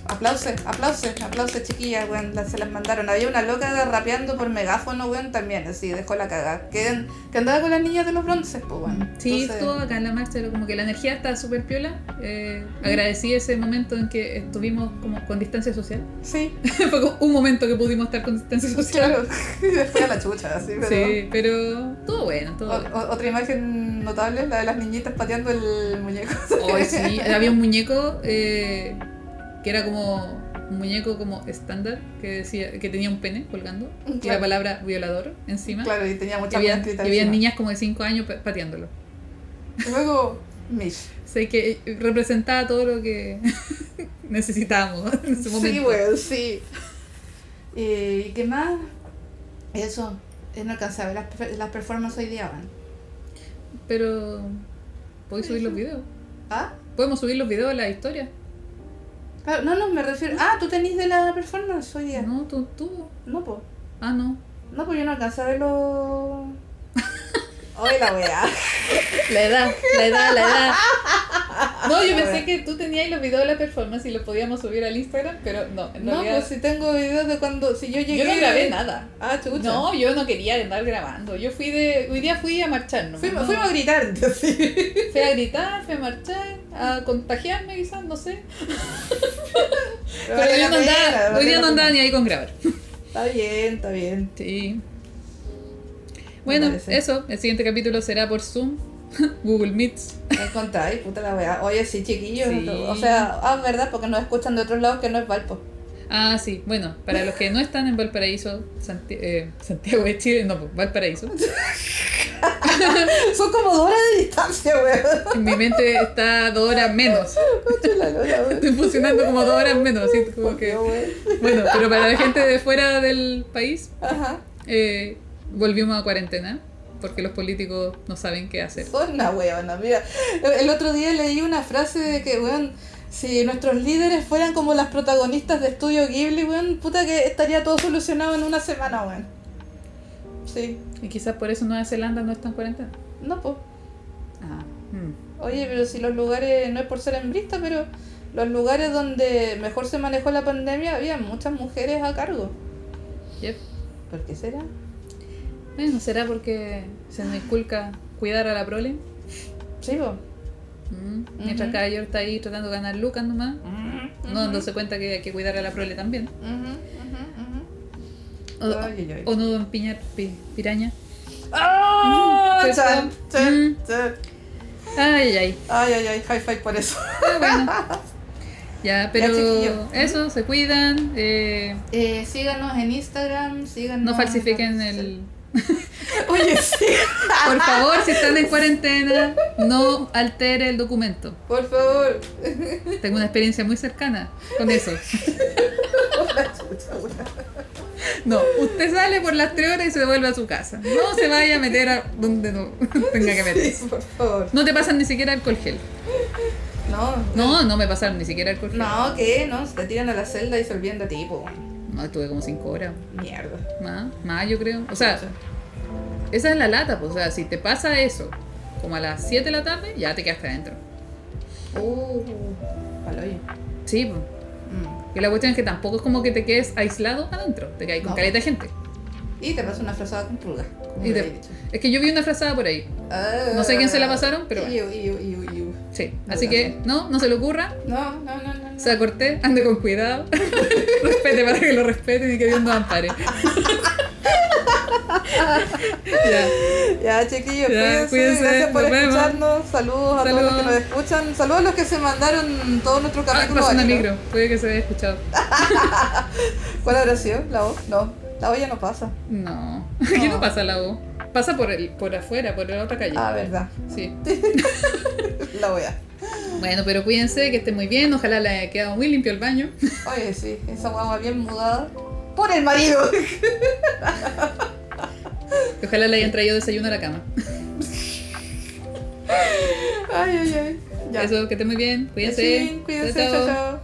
aplausos, aplausos, aplausos chiquillas, weón. se las mandaron. Había una loca rapeando por megáfono, weón, también, así, dejó la cagada. Que, que andaba con las niñas de los bronces, pues, weón. Sí, Entonces, estuvo acá en la marcha, pero como que la energía está súper piola. Eh, agradecí ese momento en que estuvimos como con distancia social. Sí, Fue como un momento que pudimos estar con distancia social. claro. Después a la chucha, así, pero... Sí, pero todo bueno, todo O- bueno. otra imagen notable, la de las niñitas pateando el muñeco. Hoy sí, había un muñeco eh, que era como un muñeco como estándar que decía que tenía un pene colgando y la palabra violador encima. Claro, y tenía Y muchas había, y había niñas como de 5 años pa- pateándolo. Luego, Mish. Sé que representaba todo lo que necesitábamos en ese momento. Sí, weón, sí. ¿Y qué más? Eso, eh, a ver las, las performances hoy día, weón. Pero ¿podéis subir los videos? ¿Ah? Podemos subir los videos de la historia. Claro, no, no, me refiero. Ah, tú tenés de la performance hoy día. No, tú, tú. No, pues. Ah, no. No, pues yo no alcancé a verlo. Hoy la weá. La edad, la edad, la edad. No, yo pensé que tú tenías los videos de la performance y los podíamos subir al Instagram, pero no, en No, realidad. pues si tengo videos de cuando. Si yo llegué. yo no grabé nada. Ah, chucha. No, yo no quería andar grabando. Yo fui de. Hoy día fui a marchar, ¿no? Fuimos, No. fuimos a gritar, sí. Fui a gritar, fui a marchar, a contagiarme quizás, no sé. Pero, yo no pena, andaba, hoy día no andaba ni ahí con grabar. Está bien, está bien. Sí. Bueno, eso. El siguiente capítulo será por Zoom, Google Meets. Me encontráis, puta la weá. Oye, sí, chiquillos. Sí. O sea, ah, verdad, porque nos escuchan de otros lados que no es Valpo. Ah, sí. Bueno, para los que no están en Valparaíso, Santi- eh, Santiago de Chile, no, pues, Valparaíso. Son como dos horas de distancia, weón. En mi mente está dos horas menos. Estoy funcionando como dos horas menos. Así como que... Bueno, pero para la gente de fuera del país, Ajá. eh, volvimos a cuarentena. Porque los políticos no saben qué hacer. Son una weona, mira. El otro día leí una frase de que, weón, si nuestros líderes fueran como las protagonistas de Estudio Ghibli, weón, puta que estaría todo solucionado en una semana, weón. Sí. Y quizás por eso Nueva Zelanda no está en cuarentena. No, pues. Ah, mm. Oye, pero si los lugares, no es por ser hembrista, pero los lugares donde mejor se manejó la pandemia, había muchas mujeres a cargo. Yep. ¿Por qué será? Bueno, ¿será porque se nos inculca cuidar a la prole? Sí, po. Mm. Mientras Ujú. cada yo está ahí tratando de ganar lucas nomás, no dándose cuenta que hay que cuidar a la prole también. O, Ay, ay, o no don Piñar, pi- piraña. ¡Ah! Mm, Chan, chan, Mm. chan. Ay, ay, ay. Ay, ay, ay, high five por eso. Ah, bueno. Ya, pero chiquillo. eso, se cuidan. eh, Eh, síganos en Instagram, síganos. no falsifiquen en el. Oye, sí, Por favor, si están en cuarentena, no altere el documento. por favor. Tengo una experiencia muy cercana con eso. No, usted sale por las tres horas y se devuelve a su casa. No se vaya a meter a donde no tenga que meterse. Por favor. No te pasan ni siquiera alcohol gel. No, No, no me pasaron ni siquiera alcohol gel. No, ¿qué? No, se te tiran a la celda y se olvidan de ti, po. No, estuve como cinco horas. Mierda. Más, más yo creo. O sea, esa es la lata, pues. O sea, si te pasa eso como a las 7 de la tarde, ya te quedaste adentro. Uh, paloyo. Sí, pues. Mm. Y la cuestión es que tampoco es como que te quedes aislado adentro, te quedas con No. caleta de gente. Y te pasa una frazada con pulga. como Y te- dicho. Es que yo vi una frazada por ahí. Ah. No sé quién se la pasaron, pero bueno. Iu, iu, iu, iu. Sí. No Así que, no, no se le ocurra. No, no, no, no. No. Se corté, ande con cuidado. Respete para que lo respeten y que Dios nos ampare. ya. Ya, chiquillos, Ya, cuídense. cuídense, Gracias por vemos. escucharnos. Saludos a todos los que nos escuchan. Saludos a los que se mandaron todo nuestro Ah, capítulo. pasó una micro. Puede que se haya escuchado. ¿Cuál habrá sido? ¿La voz? No, la voz ya no pasa. No. No No. pasa la voz. Pasa por el, por afuera, por la otra calle. Ah, verdad. Sí. La voy a. Bueno, pero cuídense, que estén muy bien. Ojalá le haya quedado muy limpio el baño. Oye, sí, esa guagua bien mudada. Por el marido. Ojalá le hayan traído desayuno a la cama. Ay, ay, ay. Ya. Eso, que estén muy bien. Cuídense. Sí, cuídense, chao, chao.